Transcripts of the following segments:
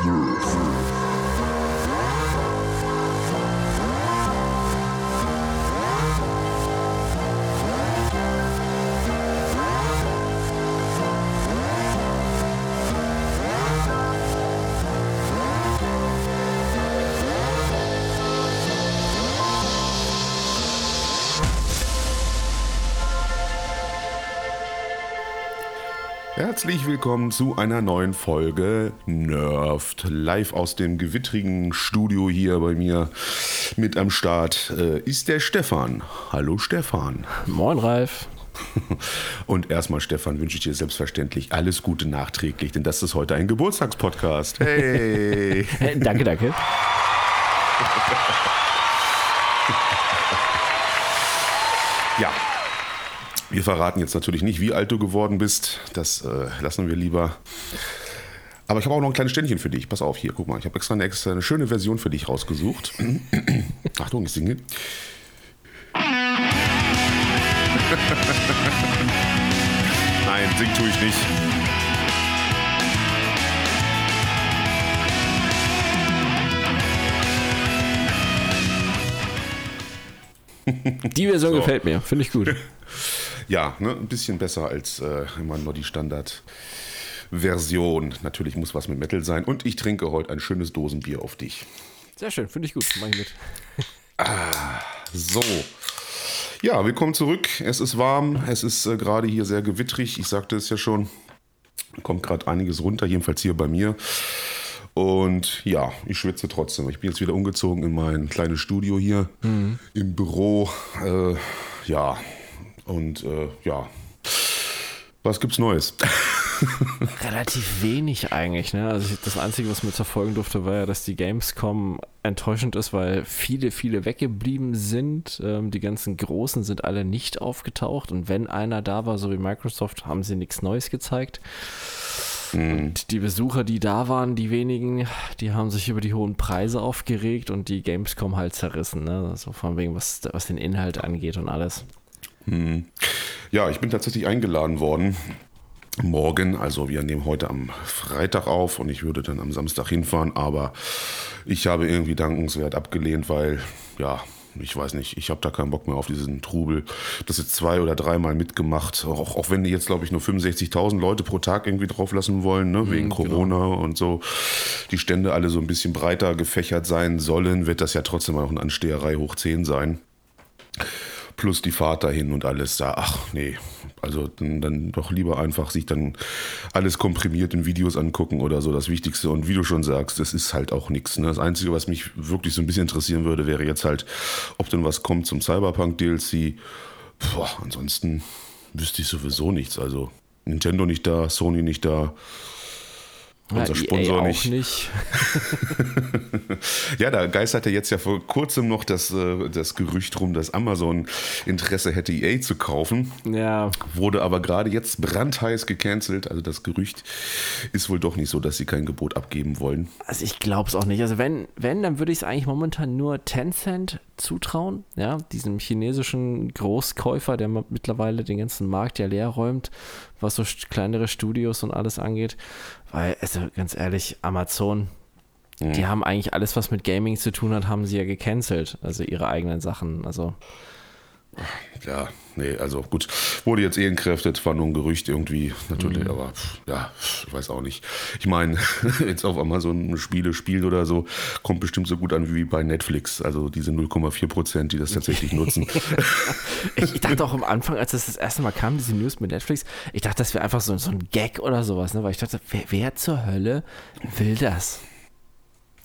Nerf. Herzlich willkommen zu einer neuen Folge Nerved. Live aus dem gewittrigen Studio hier bei mir mit am Start äh, ist der Stefan. Hallo Stefan. Moin Ralf. Und erstmal, Stefan, wünsche ich dir selbstverständlich alles Gute nachträglich, denn das ist heute ein Geburtstagspodcast. Hey! danke, danke. ja, wir verraten jetzt natürlich nicht, wie alt du geworden bist. Das äh, lassen wir lieber. Aber ich habe auch noch ein kleines Ständchen für dich. Pass auf, hier, guck mal. Ich habe extra eine, extra eine schöne Version für dich rausgesucht. Achtung, ich singe. Nein, singen tue ich nicht. Die Version so. gefällt mir, finde ich gut. Ja, ne, ein bisschen besser als äh, immer nur die Standard-Version. Natürlich muss was mit Metal sein. Und ich trinke heute ein schönes Dosenbier auf dich. Sehr schön, finde ich gut. Mach ich mit. ah, so. Ja, willkommen zurück. Es ist warm, es ist äh, gerade hier sehr gewittrig. Ich sagte es ja schon, kommt gerade einiges runter, jedenfalls hier bei mir. Und ja, ich schwitze trotzdem. Ich bin jetzt wieder umgezogen in mein kleines Studio hier mhm. im Büro. Äh, ja, und äh, ja, was gibt's Neues? Relativ wenig eigentlich. Ne? Also das Einzige, was mir zerfolgen durfte, war ja, dass die Gamescom enttäuschend ist, weil viele, viele weggeblieben sind. Ähm, die ganzen Großen sind alle nicht aufgetaucht. Und wenn einer da war, so wie Microsoft, haben sie nichts Neues gezeigt. Mhm. Und die Besucher, die da waren, die wenigen, die haben sich über die hohen Preise aufgeregt und die Gamescom halt zerrissen. Ne? Also von wegen, was, was den Inhalt angeht und alles. Hm. Ja, ich bin tatsächlich eingeladen worden. Morgen, also wir nehmen heute am Freitag auf und ich würde dann am Samstag hinfahren, aber ich habe irgendwie dankenswert abgelehnt, weil, ja, ich weiß nicht, ich habe da keinen Bock mehr auf diesen Trubel. Das jetzt zwei oder dreimal mitgemacht, auch, auch wenn die jetzt, glaube ich, nur 65.000 Leute pro Tag irgendwie drauf lassen wollen, ne, wegen mhm, Corona genau. und so. Die Stände alle so ein bisschen breiter gefächert sein sollen, wird das ja trotzdem noch eine Ansteherei hoch 10 sein plus die Fahrt dahin und alles da. Ach nee, also dann, dann, doch lieber einfach sich dann alles komprimiert in Videos angucken oder so, das Wichtigste. Und wie du schon sagst, das ist halt auch nichts. Ne? Das Einzige, was mich wirklich so ein bisschen interessieren würde, wäre jetzt halt, ob denn was kommt zum Cyberpunk DLC. Boah, ansonsten wüsste ich sowieso nichts. Also Nintendo nicht da, Sony nicht da. Unser ja, Sponsor nicht. nicht. ja, da geisterte jetzt ja vor kurzem noch das, äh, das Gerücht rum, dass Amazon Interesse hätte, EA zu kaufen. Ja. Wurde aber gerade jetzt brandheiß gecancelt. Also das Gerücht ist wohl doch nicht so, dass sie kein Gebot abgeben wollen. Also ich glaube es auch nicht. Also wenn, wenn, dann würde ich es eigentlich momentan nur Tencent zutrauen. Ja, diesem chinesischen Großkäufer, der mittlerweile den ganzen Markt ja leer räumt, was so kleinere Studios und alles angeht. Weil, also ganz ehrlich, Amazon, mhm. die haben eigentlich alles, was mit Gaming zu tun hat, haben sie ja gecancelt. Also ihre eigenen Sachen. Also. Ja, nee, also gut, wurde jetzt eh entkräftet, war nur ein Gerücht irgendwie, natürlich, mhm. aber ja, ich weiß auch nicht. Ich meine, jetzt auf Amazon Spiele spielt oder so, kommt bestimmt so gut an wie bei Netflix, also diese 0,4 Prozent, die das tatsächlich nutzen. ich, dachte auch am Anfang, als das das erste Mal kam, diese News mit Netflix, ich dachte, das wäre einfach so, so ein Gag oder sowas, ne? weil ich dachte, wer, wer zur Hölle will das?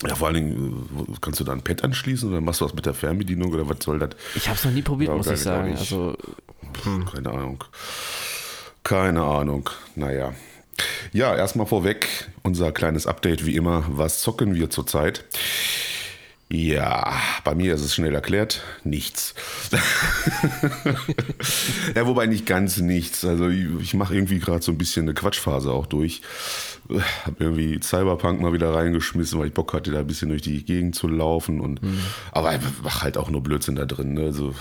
Ja, vor allen Dingen, äh, kannst du da ein Pad anschließen oder machst du was mit der Fernbedienung oder was soll das? Ich habe es noch nie probiert, muss ich sagen. Also, hm. Keine Ahnung. Keine Ahnung. Naja. Ja, erstmal vorweg unser kleines Update wie immer. Was zocken wir zurzeit? Ja, bei mir ist es schnell erklärt, nichts. ja, wobei nicht ganz nichts. Also ich, ich mache irgendwie gerade so ein bisschen eine Quatschphase auch durch. Hab irgendwie Cyberpunk mal wieder reingeschmissen, weil ich Bock hatte, da ein bisschen durch die Gegend zu laufen. Und, mhm. Aber ich mach halt auch nur Blödsinn da drin. Ne? Also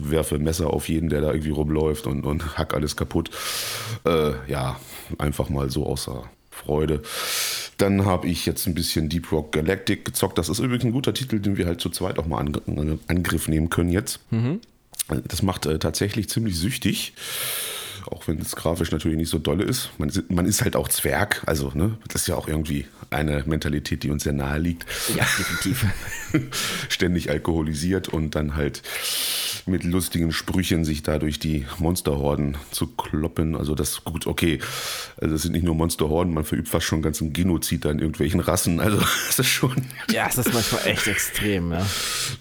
werfe ein Messer auf jeden, der da irgendwie rumläuft und, und hack alles kaputt. Äh, ja, einfach mal so außer Freude. Dann habe ich jetzt ein bisschen Deep Rock Galactic gezockt. Das ist übrigens ein guter Titel, den wir halt zu zweit auch mal in Angriff nehmen können jetzt. Mhm. Das macht äh, tatsächlich ziemlich süchtig auch wenn es grafisch natürlich nicht so dolle ist. Man, man ist halt auch Zwerg, also ne, das ist ja auch irgendwie eine Mentalität, die uns sehr nahe liegt. Ja, definitiv. Ständig alkoholisiert und dann halt mit lustigen Sprüchen sich dadurch die Monsterhorden zu kloppen. Also das ist gut, okay. Also das sind nicht nur Monsterhorden, man verübt fast schon ganzen Genozid an irgendwelchen Rassen. Also das ist schon. Ja, es ist manchmal echt extrem, ja.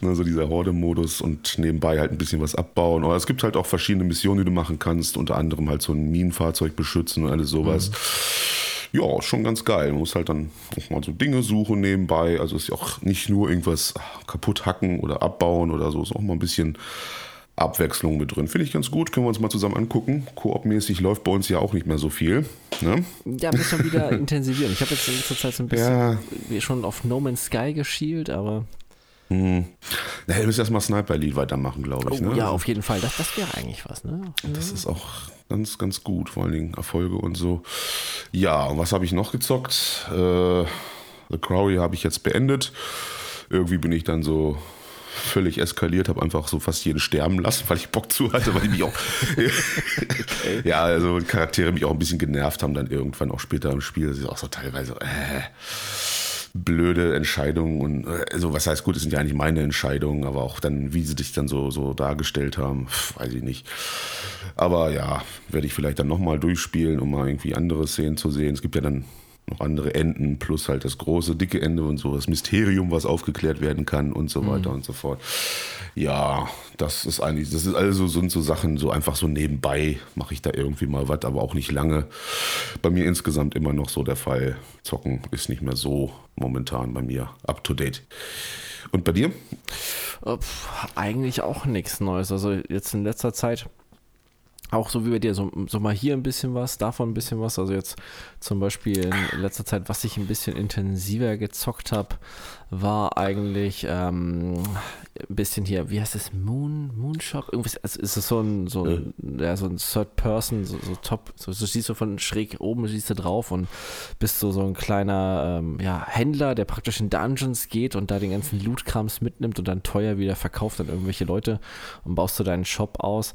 Also dieser Horde-Modus und nebenbei halt ein bisschen was abbauen. Aber es gibt halt auch verschiedene Missionen, die du machen kannst, unter anderem halt so ein Minenfahrzeug beschützen und alles sowas. Mhm ja, schon ganz geil. Man muss halt dann auch mal so Dinge suchen nebenbei. Also ist ja auch nicht nur irgendwas kaputt hacken oder abbauen oder so. Ist auch mal ein bisschen Abwechslung mit drin. Finde ich ganz gut. Können wir uns mal zusammen angucken. Koop-mäßig läuft bei uns ja auch nicht mehr so viel. Ne? Ja, müssen wir wieder intensivieren. Ich habe jetzt in letzter Zeit so ein bisschen ja. schon auf No Man's Sky geschielt, aber. Na, du müsst erstmal Sniper Lead weitermachen, glaube ich. Oh, ne? Ja, auf jeden Fall. Das, das wäre eigentlich was, ne? Das ist auch ganz, ganz gut, vor allen Dingen Erfolge und so. Ja, und was habe ich noch gezockt? Äh, The Crowley habe ich jetzt beendet. Irgendwie bin ich dann so völlig eskaliert, habe einfach so fast jeden sterben lassen, weil ich Bock zu hatte, weil ich mich auch ja, also Charaktere mich auch ein bisschen genervt haben dann irgendwann auch später im Spiel. Das ist auch so teilweise äh, blöde Entscheidungen und also was heißt gut, es sind ja eigentlich meine Entscheidungen, aber auch dann, wie sie dich dann so, so dargestellt haben, weiß ich nicht. Aber ja, werde ich vielleicht dann nochmal durchspielen, um mal irgendwie andere Szenen zu sehen. Es gibt ja dann noch andere Enden, plus halt das große, dicke Ende und so, das Mysterium, was aufgeklärt werden kann und so weiter mhm. und so fort. Ja, das ist eigentlich, das ist also sind so Sachen, so einfach so nebenbei mache ich da irgendwie mal was, aber auch nicht lange. Bei mir insgesamt immer noch so der Fall. Zocken ist nicht mehr so momentan bei mir up to date. Und bei dir? Äh, eigentlich auch nichts Neues. Also jetzt in letzter Zeit auch so wie bei dir, so, so mal hier ein bisschen was, davon ein bisschen was. Also jetzt zum Beispiel in letzter Zeit, was ich ein bisschen intensiver gezockt habe, war eigentlich ähm, ein bisschen hier, wie heißt es, Moon, Moonshop? Irgendwas, also ist es so ein, so ein, ja. ja so ein Third Person, so, so top, so, so siehst du von schräg oben, siehst du drauf und bist so, so ein kleiner ähm, ja, Händler, der praktisch in Dungeons geht und da den ganzen Loot-Krams mitnimmt und dann teuer wieder verkauft an irgendwelche Leute und baust du deinen Shop aus.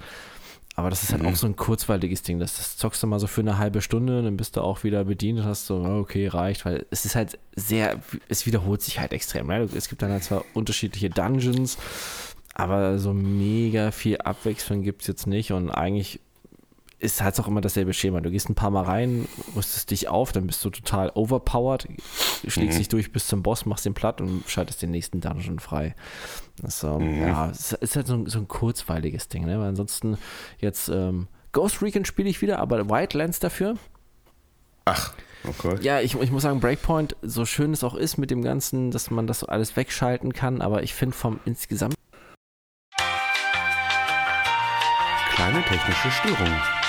Aber das ist halt mhm. auch so ein kurzweiliges Ding. Das, das, zockst du mal so für eine halbe Stunde, dann bist du auch wieder bedient und hast so, okay, reicht, weil es ist halt sehr, es wiederholt sich halt extrem. Ne? Es gibt dann halt zwar unterschiedliche Dungeons, aber so mega viel Abwechslung gibt es jetzt nicht und eigentlich ist halt auch immer dasselbe Schema. Du gehst ein paar Mal rein, rüstest dich auf, dann bist du total overpowered, schlägst mhm. dich durch bis zum Boss, machst den platt und schaltest den nächsten Dungeon frei. Also, mhm. ja, es ist halt so ein, so ein kurzweiliges Ding, ne? Weil ansonsten jetzt ähm, Ghost Recon spiele ich wieder, aber Wildlands dafür. Ach, okay. Ja, ich, ich muss sagen, Breakpoint, so schön es auch ist mit dem Ganzen, dass man das alles wegschalten kann, aber ich finde vom insgesamt. Kleine technische Störung.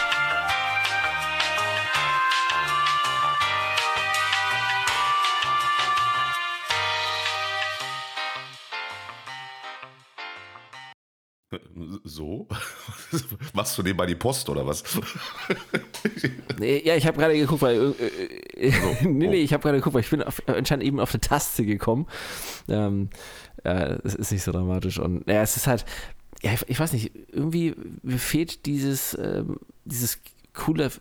Machst du nebenbei die Post oder was? nee, ja, ich habe gerade geguckt, weil. Äh, äh, also, nee, nee, ich habe gerade geguckt, weil ich bin auf, anscheinend eben auf eine Taste gekommen. Ähm, äh, das ist nicht so dramatisch. Und ja, es ist halt. Ja, ich, ich weiß nicht, irgendwie fehlt dieses, ähm, dieses coole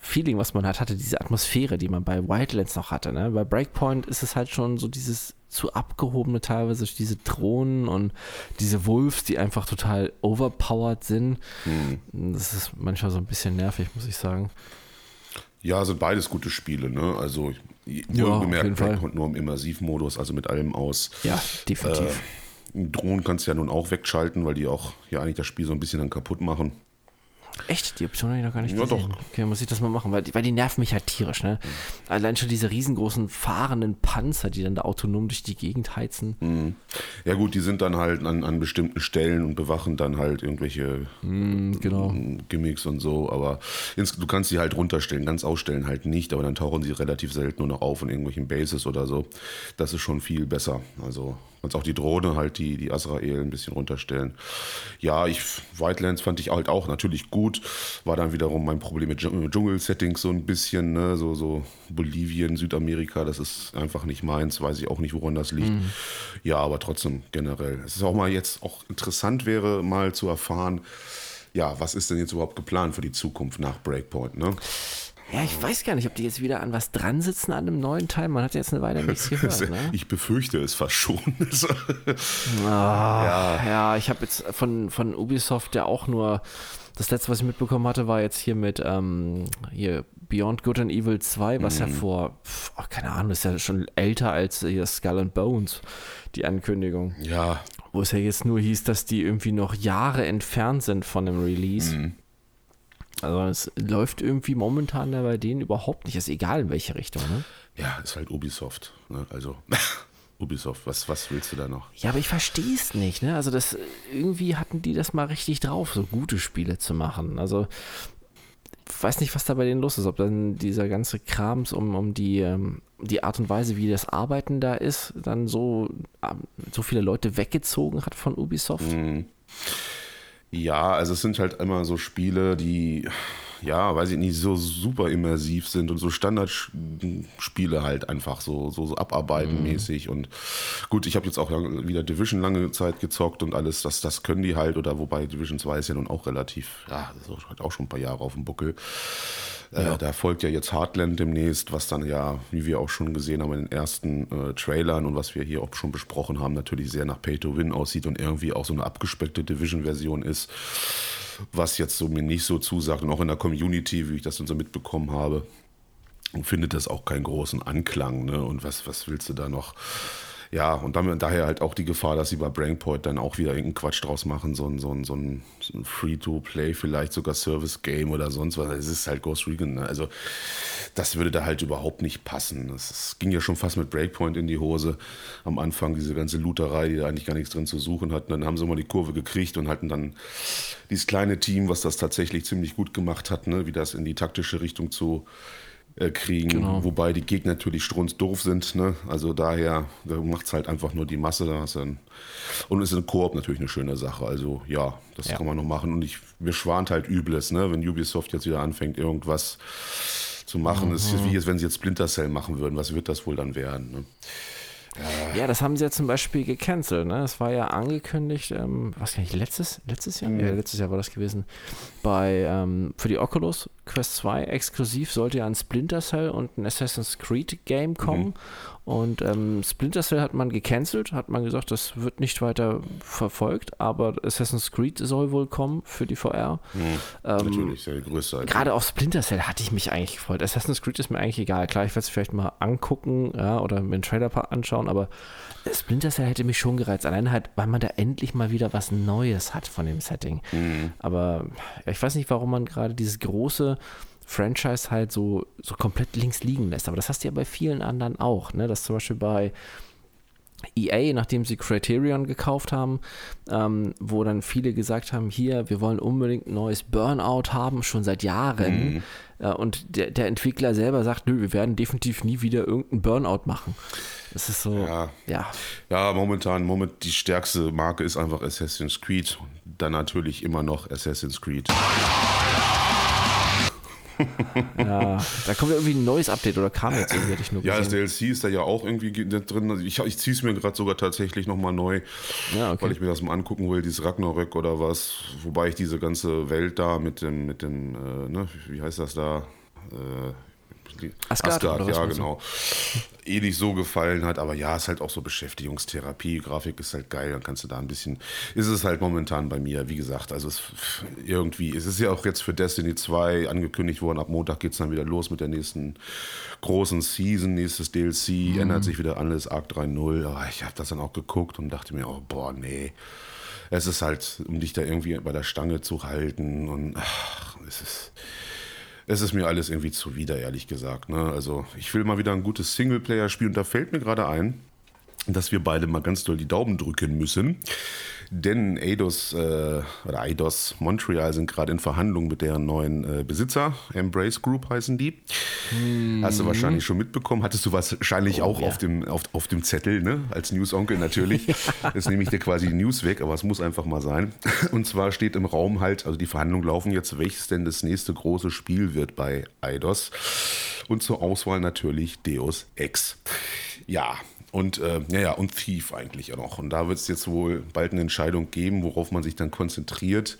Feeling, was man halt hatte, diese Atmosphäre, die man bei Wildlands noch hatte. Ne? Bei Breakpoint ist es halt schon so dieses zu abgehobene teilweise, diese Drohnen und diese Wolves, die einfach total overpowered sind. Hm. Das ist manchmal so ein bisschen nervig, muss ich sagen. Ja, sind beides gute Spiele, ne? Also ja, gemerkt, Breakpoint nur im Immersivmodus, also mit allem aus. Ja, definitiv. Äh, Drohnen kannst du ja nun auch wegschalten, weil die auch ja eigentlich das Spiel so ein bisschen dann kaputt machen. Echt? Die Option habe ich noch gar nicht ja, gesehen. Doch. Okay, muss ich das mal machen, weil die, weil die nerven mich halt tierisch. Ne? Mhm. Allein schon diese riesengroßen fahrenden Panzer, die dann da autonom durch die Gegend heizen. Mhm. Ja gut, die sind dann halt an, an bestimmten Stellen und bewachen dann halt irgendwelche mhm, genau. Gimmicks und so. Aber ins, du kannst sie halt runterstellen, ganz ausstellen halt nicht, aber dann tauchen sie relativ selten nur noch auf in irgendwelchen Bases oder so. Das ist schon viel besser. Also kannst auch die Drohne halt, die, die Azrael ein bisschen runterstellen. Ja, ich, Wildlands fand ich halt auch natürlich gut. War dann wiederum mein Problem mit Dschungel-Settings so ein bisschen, ne? so, so Bolivien, Südamerika, das ist einfach nicht meins, weiß ich auch nicht, woran das liegt. Mhm. Ja, aber trotzdem generell. Es ist auch mal jetzt auch interessant wäre, mal zu erfahren, ja, was ist denn jetzt überhaupt geplant für die Zukunft nach Breakpoint, ne? Ja, ich weiß gar nicht, ob die jetzt wieder an was dran sitzen an einem neuen Teil. Man hat jetzt eine Weile nichts gehört. Ne? Ich befürchte es fast schon. oh, ja. ja, ich habe jetzt von, von Ubisoft ja auch nur. Das letzte, was ich mitbekommen hatte, war jetzt hier mit ähm, hier Beyond Good and Evil 2, was mhm. ja vor, oh, keine Ahnung, ist ja schon älter als hier Skull and Bones, die Ankündigung. Ja. Wo es ja jetzt nur hieß, dass die irgendwie noch Jahre entfernt sind von dem Release. Mhm. Also es läuft irgendwie momentan da bei denen überhaupt nicht. Ist egal in welche Richtung, ne? Ja, ist halt Ubisoft. Ne? Also Ubisoft, was, was willst du da noch? Ja, aber ich verstehe es nicht, ne? Also das irgendwie hatten die das mal richtig drauf, so gute Spiele zu machen. Also ich weiß nicht, was da bei denen los ist, ob dann dieser ganze Krams um, um die, ähm, die Art und Weise, wie das Arbeiten da ist, dann so, ähm, so viele Leute weggezogen hat von Ubisoft. Mhm. Ja, also es sind halt immer so Spiele, die, ja, weiß ich nicht, so super immersiv sind und so Standardspiele halt einfach so, so, so abarbeitenmäßig. Mhm. Und gut, ich habe jetzt auch wieder Division lange Zeit gezockt und alles, das, das können die halt, oder wobei Division 2 ist ja nun auch relativ, ja, das ist halt auch schon ein paar Jahre auf dem Buckel. Äh, ja. Äh, da folgt ja jetzt Heartland demnächst, was dann ja, wie wir auch schon gesehen haben in den ersten äh, Trailern und was wir hier auch schon besprochen haben, natürlich sehr nach Pay to Win aussieht und irgendwie auch so eine abgespeckte Division-Version ist, was jetzt so mir nicht so zusagt und auch in der Community, wie ich das dann so mitbekommen habe, findet das auch keinen großen Anklang. Ne? Und was, was willst du da noch? Ja, und dann, daher halt auch die Gefahr, dass sie bei Brainpoint dann auch wieder irgendeinen Quatsch draus machen, so ein, so ein, so ein, Free-to-Play, vielleicht sogar Service-Game oder sonst was. Es ist halt Ghost Recon. Ne? Also, das würde da halt überhaupt nicht passen. Es ging ja schon fast mit Breakpoint in die Hose am Anfang, diese ganze Looterei, die da eigentlich gar nichts drin zu suchen hatten. Dann haben sie mal die Kurve gekriegt und hatten dann dieses kleine Team, was das tatsächlich ziemlich gut gemacht hat, ne? wie das in die taktische Richtung zu äh, kriegen, genau. wobei die Gegner natürlich strunzdoof sind. Ne? Also daher da macht es halt einfach nur die Masse. Da hast dann, und es ist ein Koop natürlich eine schöne Sache. Also ja, das ja. kann man noch machen. Und ich, mir schwant halt Übles, ne? wenn Ubisoft jetzt wieder anfängt, irgendwas zu machen. Mhm. Ist wie jetzt, wenn sie jetzt Splinter Cell machen würden. Was wird das wohl dann werden? Ne? Ja, das haben sie ja zum Beispiel gecancelt. Ne? Das war ja angekündigt, ähm, was kann ich, letztes, letztes Jahr? Mhm. Ja, letztes Jahr war das gewesen. Bei, ähm, für die Oculus Quest 2 exklusiv sollte ja ein Splinter Cell und ein Assassin's Creed Game kommen. Mhm. Und ähm, Splinter Cell hat man gecancelt, hat man gesagt, das wird nicht weiter verfolgt, aber Assassin's Creed soll wohl kommen für die VR. Mhm, ähm, natürlich, sehr größer. Gerade auf Splinter Cell hatte ich mich eigentlich gefreut. Assassin's Creed ist mir eigentlich egal. Klar, ich werde es vielleicht mal angucken ja, oder mir einen Trailer anschauen, aber Splinter Cell hätte mich schon gereizt. Allein halt, weil man da endlich mal wieder was Neues hat von dem Setting. Mhm. Aber ich weiß nicht, warum man gerade dieses große Franchise halt so, so komplett links liegen lässt. Aber das hast du ja bei vielen anderen auch. Ne? Das zum Beispiel bei EA, nachdem sie Criterion gekauft haben, ähm, wo dann viele gesagt haben, hier, wir wollen unbedingt ein neues Burnout haben, schon seit Jahren. Mhm. Äh, und der, der, Entwickler selber sagt, nö, wir werden definitiv nie wieder irgendeinen Burnout machen. Das ist so, ja. Ja, ja momentan, moment, die stärkste Marke ist einfach Assassin's Creed. Dann natürlich immer noch Assassin's Creed ja, da kommt ja irgendwie ein neues Update oder kam jetzt irgendwie, hatte ich nur Ja, das DLC ist da ja auch irgendwie drin. Also ich, ich ziehe es mir gerade sogar tatsächlich nochmal neu, ja, okay. weil ich mir das mal angucken will, dieses Ragnarök oder was. Wobei ich diese ganze Welt da mit dem, mit dem, äh, ne, wie heißt das da? Äh, Asgard, Asgard ja, genau. Eh nicht so gefallen hat, aber ja, ist halt auch so Beschäftigungstherapie. Grafik ist halt geil, dann kannst du da ein bisschen. Ist es halt momentan bei mir, wie gesagt. Also es irgendwie, es ist ja auch jetzt für Destiny 2 angekündigt worden. Ab Montag geht es dann wieder los mit der nächsten großen Season, nächstes DLC, mhm. ändert sich wieder alles, Arc 3.0. Aber ich habe das dann auch geguckt und dachte mir, oh, boah, nee. Es ist halt, um dich da irgendwie bei der Stange zu halten und ach, es ist es ist mir alles irgendwie zuwider, ehrlich gesagt. Ne? Also ich will mal wieder ein gutes Singleplayer spielen und da fällt mir gerade ein, dass wir beide mal ganz doll die Daumen drücken müssen. Denn Eidos äh, oder Eidos Montreal sind gerade in Verhandlungen mit deren neuen äh, Besitzer. Embrace Group heißen die. Mhm. Hast du wahrscheinlich schon mitbekommen. Hattest du wahrscheinlich oh, auch ja. auf, dem, auf, auf dem Zettel, ne? als News-Onkel natürlich. Jetzt nehme ich dir quasi die News weg, aber es muss einfach mal sein. Und zwar steht im Raum halt, also die Verhandlungen laufen jetzt, welches denn das nächste große Spiel wird bei Eidos. Und zur Auswahl natürlich Deus Ex. Ja, und äh, ja, ja, und Thief eigentlich auch noch. Und da wird es jetzt wohl bald eine Entscheidung geben, worauf man sich dann konzentriert.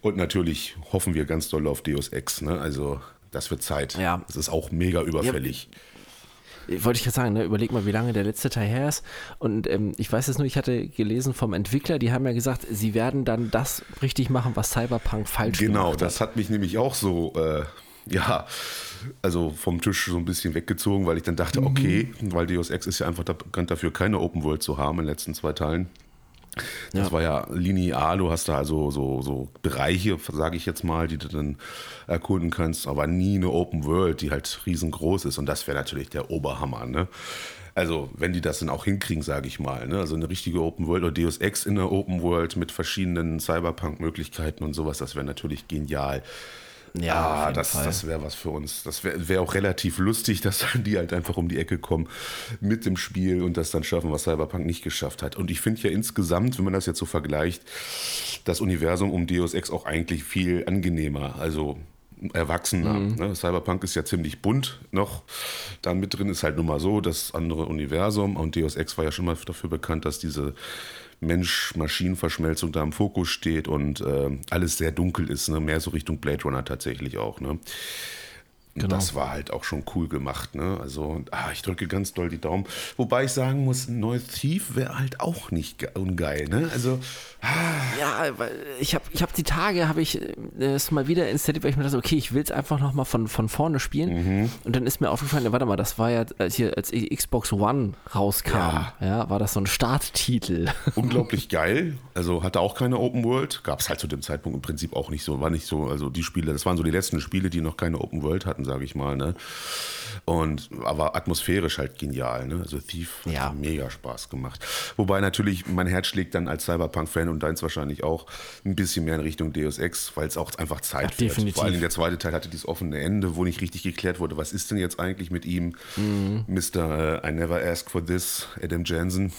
Und natürlich hoffen wir ganz doll auf Deus Ex. Ne? Also das wird Zeit. Ja. Das ist auch mega überfällig. Ja. Wollte ich gerade sagen, ne? überleg mal, wie lange der letzte Teil her ist. Und ähm, ich weiß es nur, ich hatte gelesen vom Entwickler, die haben ja gesagt, sie werden dann das richtig machen, was Cyberpunk falsch genau, gemacht hat. Genau, das hat mich nämlich auch so, äh, ja, also vom Tisch so ein bisschen weggezogen, weil ich dann dachte, mhm. okay, weil Deus Ex ist ja einfach bekannt dafür, keine Open World zu haben in den letzten zwei Teilen. Das ja. war ja linear, du hast da also so, so Bereiche, sage ich jetzt mal, die du dann erkunden kannst, aber nie eine Open World, die halt riesengroß ist. Und das wäre natürlich der Oberhammer, ne? Also, wenn die das dann auch hinkriegen, sage ich mal. Ne? Also eine richtige Open World oder Deus Ex in der Open World mit verschiedenen Cyberpunk-Möglichkeiten und sowas, das wäre natürlich genial. Ja, das, das wäre was für uns. Das wäre wär auch relativ lustig, dass dann die halt einfach um die Ecke kommen mit dem Spiel und das dann schaffen, was Cyberpunk nicht geschafft hat. Und ich finde ja insgesamt, wenn man das jetzt so vergleicht, das Universum um Deus Ex auch eigentlich viel angenehmer. Also erwachsener. Mhm. Ne? Cyberpunk ist ja ziemlich bunt noch. Da mit drin ist halt nun mal so, das andere Universum und Deus Ex war ja schon mal dafür bekannt, dass diese Mensch-Maschinen-Verschmelzung da im Fokus steht und äh, alles sehr dunkel ist, ne? mehr so Richtung Blade Runner tatsächlich auch. Ne? Genau. Das war halt auch schon cool gemacht. Ne? Also, ah, ich drücke ganz doll die Daumen. Wobei ich sagen muss, ein neues Thief wäre halt auch nicht ungeil. Ne? Also, ah. Ja, ich habe ich hab die Tage, habe ich äh, es mal wieder installiert, weil ich mir dachte, okay, ich will es einfach nochmal von, von vorne spielen. Mhm. Und dann ist mir aufgefallen, warte mal, das war ja, als, hier, als Xbox One rauskam, ja. ja. war das so ein Starttitel. Unglaublich geil. Also hatte auch keine Open World. Gab es halt zu dem Zeitpunkt im Prinzip auch nicht so. War nicht so, also die Spiele, das waren so die letzten Spiele, die noch keine Open World hatten sage ich mal. Ne? Und aber atmosphärisch halt genial. Ne? Also Thief ja. hat mega Spaß gemacht. Wobei natürlich mein Herz schlägt dann als Cyberpunk-Fan und deins wahrscheinlich auch ein bisschen mehr in Richtung Deus Ex, weil es auch einfach Zeit Ach, definitiv. Vor allem der zweite Teil hatte dieses offene Ende, wo nicht richtig geklärt wurde, was ist denn jetzt eigentlich mit ihm, mhm. Mr. Uh, I Never Ask for This, Adam Jensen.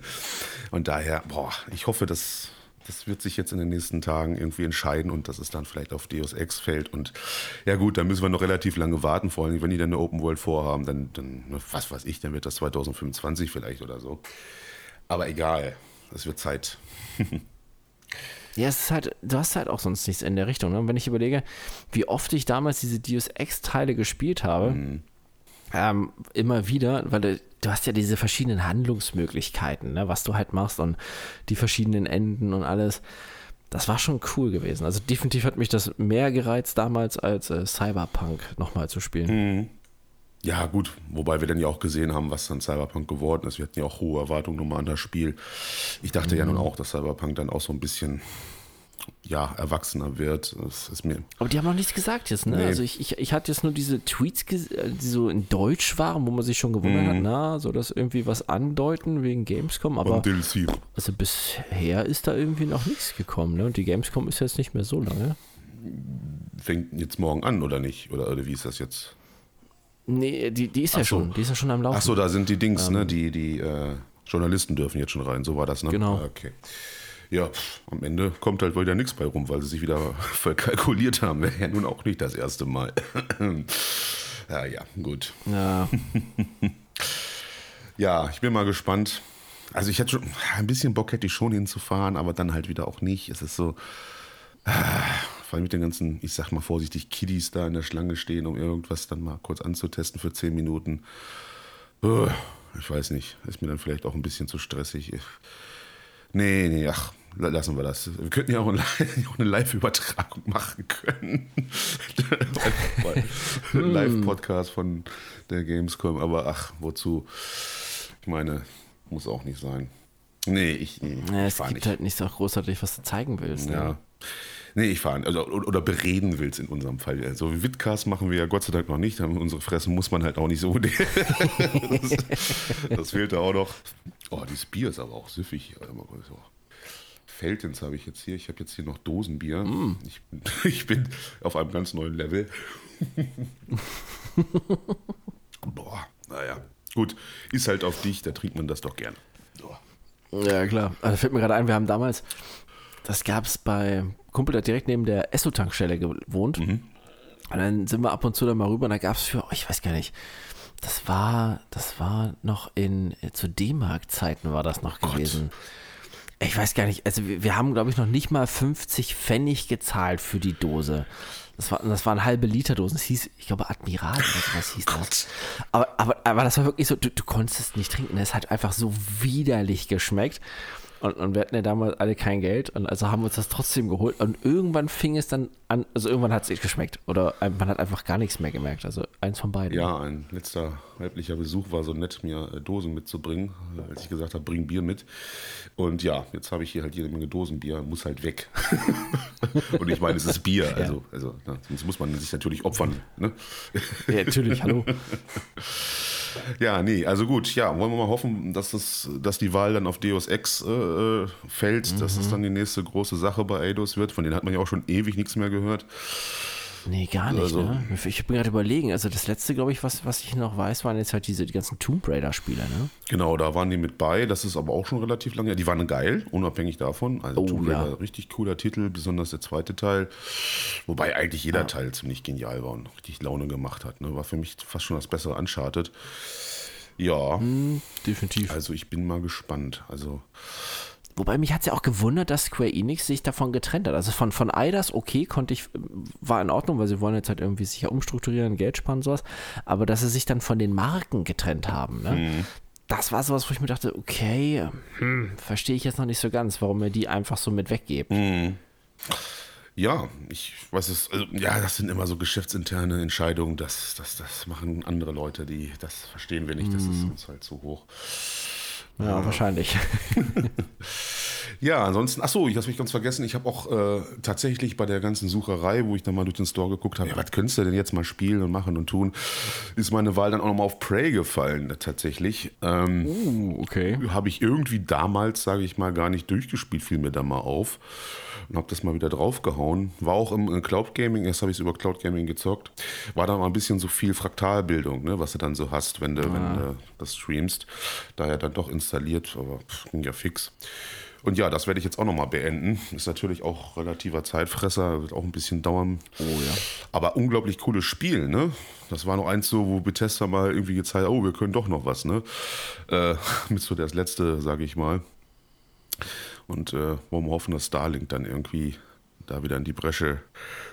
und daher, boah, ich hoffe, dass das wird sich jetzt in den nächsten Tagen irgendwie entscheiden und dass es dann vielleicht auf Deus Ex fällt. Und ja gut, dann müssen wir noch relativ lange warten, vor allem wenn die dann eine Open World vorhaben, dann, dann was weiß ich, dann wird das 2025 vielleicht oder so. Aber egal, es wird Zeit. Ja, es ist halt, du hast halt auch sonst nichts in der Richtung. Ne? wenn ich überlege, wie oft ich damals diese Deus Ex-Teile gespielt habe, mhm. ähm, immer wieder, weil du hast ja diese verschiedenen Handlungsmöglichkeiten, ne, was du halt machst und die verschiedenen Enden und alles. Das war schon cool gewesen. Also definitiv hat mich das mehr gereizt damals als äh, Cyberpunk nochmal zu spielen. Mhm. Ja, gut, wobei wir dann ja auch gesehen haben, was dann Cyberpunk geworden ist. Wir hatten ja auch hohe Erwartungen nochmal an das Spiel. Ich dachte mhm. ja nun auch, dass Cyberpunk dann auch so ein bisschen ja, erwachsener wird. Das ist mir Aber die haben noch nichts gesagt jetzt, ne? Nee. Also ich, ich, ich hatte jetzt nur diese Tweets, äh, die so in Deutsch waren, wo man sich schon gewundert mhm. hat, na, soll das irgendwie was andeuten wegen Gamescom? Aber also bisher ist da irgendwie noch nichts gekommen, ne? Und die Gamescom ist jetzt nicht mehr so lange. Fängt jetzt morgen an, oder nicht? Oder, oder wie ist das jetzt? Nee, die, die ist Ach ja so. schon, die ist ja schon am Laufen. Ach so, da sind die Dings, ne? ähm, ne? Die, die äh, Journalisten dürfen jetzt schon rein, so war das, ne? Genau. Okay ja, pff, am Ende kommt halt wieder nichts bei rum, weil sie sich wieder verkalkuliert haben. Wäre ja nun auch nicht das erste Mal. ja, ja, gut. Ja. ja, ich bin mal gespannt. Also ich hatte schon ein bisschen Bock hätte ich schon hinzufahren, aber dann halt wieder auch nicht. Es ist so, vor allem mit den ganzen, ich sag mal vorsichtig, Kiddies da in der Schlange stehen, um irgendwas dann mal kurz anzutesten für zehn Minuten. Ich weiß nicht, ist mir dann vielleicht auch ein bisschen zu stressig. Nee, nee, ach, lassen wir das. Wir könnten ja auch eine Live-Übertragung machen können. Hm. Live-Podcast von der Gamescom. Aber ach, wozu? Ich meine, muss auch nicht sein. Nee, ich. Nee, ja, es gibt nicht. halt nicht so großartig, was du zeigen willst. Ne? Ja. Nee, ich fahre. Also, oder bereden willst in unserem Fall. Also Witcast machen wir ja Gott sei Dank noch nicht. Unsere Fressen muss man halt auch nicht so. das, das fehlt da auch noch. Oh, dieses Bier ist aber auch süffig. Feltins habe ich jetzt hier. Ich habe jetzt hier noch Dosenbier. Mm. Ich, ich, bin auf einem ganz neuen Level. Boah, naja. Gut, ist halt auf dich, da trinkt man das doch gerne. So. Ja, klar. Also fällt mir gerade ein, wir haben damals, das gab es bei Kumpel, der direkt neben der Esso-Tankstelle gewohnt. Mhm. Und dann sind wir ab und zu da mal rüber und da gab es für, oh, ich weiß gar nicht, das war, das war noch in, zu D-Mark-Zeiten war das noch oh gewesen. Ich weiß gar nicht, also wir, wir haben, glaube ich, noch nicht mal 50 Pfennig gezahlt für die Dose. Das, war, das waren halbe Liter Dosen. Das hieß, ich glaube, Admiral oder sowas hieß das. Aber, aber, aber das war wirklich so, du, du konntest es nicht trinken. Es hat einfach so widerlich geschmeckt. Und, und wir hatten ja damals alle kein Geld und also haben wir uns das trotzdem geholt. Und irgendwann fing es dann an, also irgendwann hat es nicht geschmeckt. Oder man hat einfach gar nichts mehr gemerkt. Also eins von beiden. Ja, ein letzter weiblicher Besuch war so nett, mir äh, Dosen mitzubringen, als ich gesagt habe, bring Bier mit. Und ja, jetzt habe ich hier halt jede Menge Dosenbier, muss halt weg. und ich meine, es ist Bier, also, ja. also na, sonst muss man sich natürlich opfern. Ne? Ja, natürlich, hallo. Ja, nee, also gut, ja, wollen wir mal hoffen, dass, das, dass die Wahl dann auf Deus Ex äh, fällt, mhm. dass es dann die nächste große Sache bei Eidos wird. Von denen hat man ja auch schon ewig nichts mehr gehört. Nee, gar nicht. Also, ne? Ich bin gerade überlegen. Also das letzte, glaube ich, was, was ich noch weiß, waren jetzt halt diese die ganzen Tomb Raider-Spiele. Ne? Genau, da waren die mit bei. Das ist aber auch schon relativ lange. Die waren geil, unabhängig davon. Also oh, Tomb Raider, ja. richtig cooler Titel, besonders der zweite Teil. Wobei eigentlich jeder ja. Teil ziemlich genial war und richtig Laune gemacht hat. Ne? War für mich fast schon das bessere Uncharted. Ja. Hm, definitiv. Also ich bin mal gespannt. Also Wobei mich hat es ja auch gewundert, dass Square Enix sich davon getrennt hat. Also von, von Eidas, okay, konnte ich, war in Ordnung, weil sie wollen jetzt halt irgendwie sich ja umstrukturieren, Geld sparen, sowas. Aber dass sie sich dann von den Marken getrennt haben, ne? Mhm. Das war sowas, wo ich mir dachte, okay, hm, verstehe ich jetzt noch nicht so ganz, warum ihr die einfach so mit weggebt. Mhm. Ja, ich weiß es, also, ja, das sind immer so geschäftsinterne Entscheidungen, das, das, das machen andere Leute, die, das verstehen wir nicht, das ist mhm. uns halt zu hoch. Ja, wahrscheinlich. ja, ansonsten, achso, ich habe mich ganz vergessen, ich habe auch äh, tatsächlich bei der ganzen Sucherei, wo ich dann mal durch den Store geguckt habe, ja, was könntest du denn jetzt mal spielen und machen und tun, ist meine Wahl dann auch nochmal auf Prey gefallen, tatsächlich. Ähm, uh, okay. Habe ich irgendwie damals, sage ich mal, gar nicht durchgespielt, fiel mir da mal auf und habe das mal wieder draufgehauen. War auch im Cloud Gaming, erst habe ich es über Cloud Gaming gezockt. War da mal ein bisschen so viel Fraktalbildung, ne, was du dann so hast, wenn du, ah. wenn du das streamst. Daher dann doch installiert, aber pff, ging ja fix. Und ja, das werde ich jetzt auch nochmal beenden. Ist natürlich auch relativer Zeitfresser, wird auch ein bisschen dauern. Oh ja. Aber unglaublich cooles Spiel, ne? Das war noch eins so, wo Bethesda mal irgendwie gezeigt hat, oh, wir können doch noch was, ne? Äh, mit so das letzte, sage ich mal. Und äh, wollen wir hoffen, dass Starlink dann irgendwie da wieder in die Bresche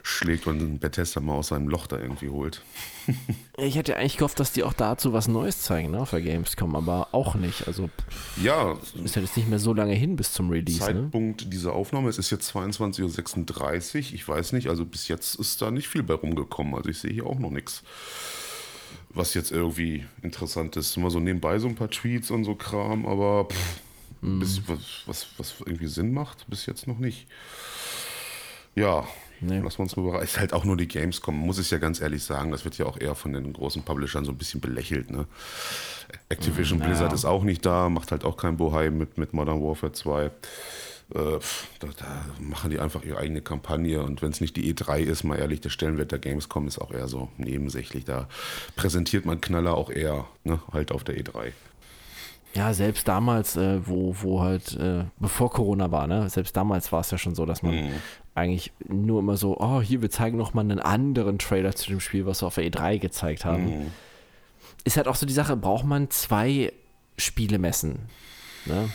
schlägt und Bethesda mal aus seinem Loch da irgendwie holt. ich hätte eigentlich gehofft, dass die auch dazu was Neues zeigen ne, auf der Gamescom, aber auch nicht. Also ja, ist ja jetzt nicht mehr so lange hin bis zum Release. Ne? Zeitpunkt ne? dieser Aufnahme, es ist jetzt 22.36 Uhr, ich weiß nicht, also bis jetzt ist da nicht viel bei rumgekommen. Also ich sehe hier auch noch nichts was jetzt irgendwie interessant ist. Immer so nebenbei so ein paar Tweets und so Kram, aber pff, Mhm. Bis, was, was, was irgendwie Sinn macht, bis jetzt noch nicht. Ja, nee. lassen wir uns mal überraschen. Ist halt auch nur die Gamescom, muss ich ja ganz ehrlich sagen. Das wird ja auch eher von den großen Publishern so ein bisschen belächelt. Ne? Activision mhm, Blizzard ist auch nicht da, macht halt auch kein Bohai mit, mit Modern Warfare 2. Äh, da, da, machen die einfach ihre eigene Kampagne und wenn es nicht die E3 ist, mal ehrlich, der Stellenwert der Gamescom ist auch eher so nebensächlich. Da präsentiert man Knaller auch eher ne, halt auf der E3. Ja, selbst damals, äh, wo, wo halt, äh, bevor Corona war, ne, selbst damals war es ja schon so, dass man mhm. eigentlich nur immer so, oh, hier, wir zeigen nochmal einen anderen Trailer zu dem Spiel, was wir auf der E3 gezeigt haben. Mhm. Ist halt auch so die Sache, braucht man zwei Spielemessen? Ne?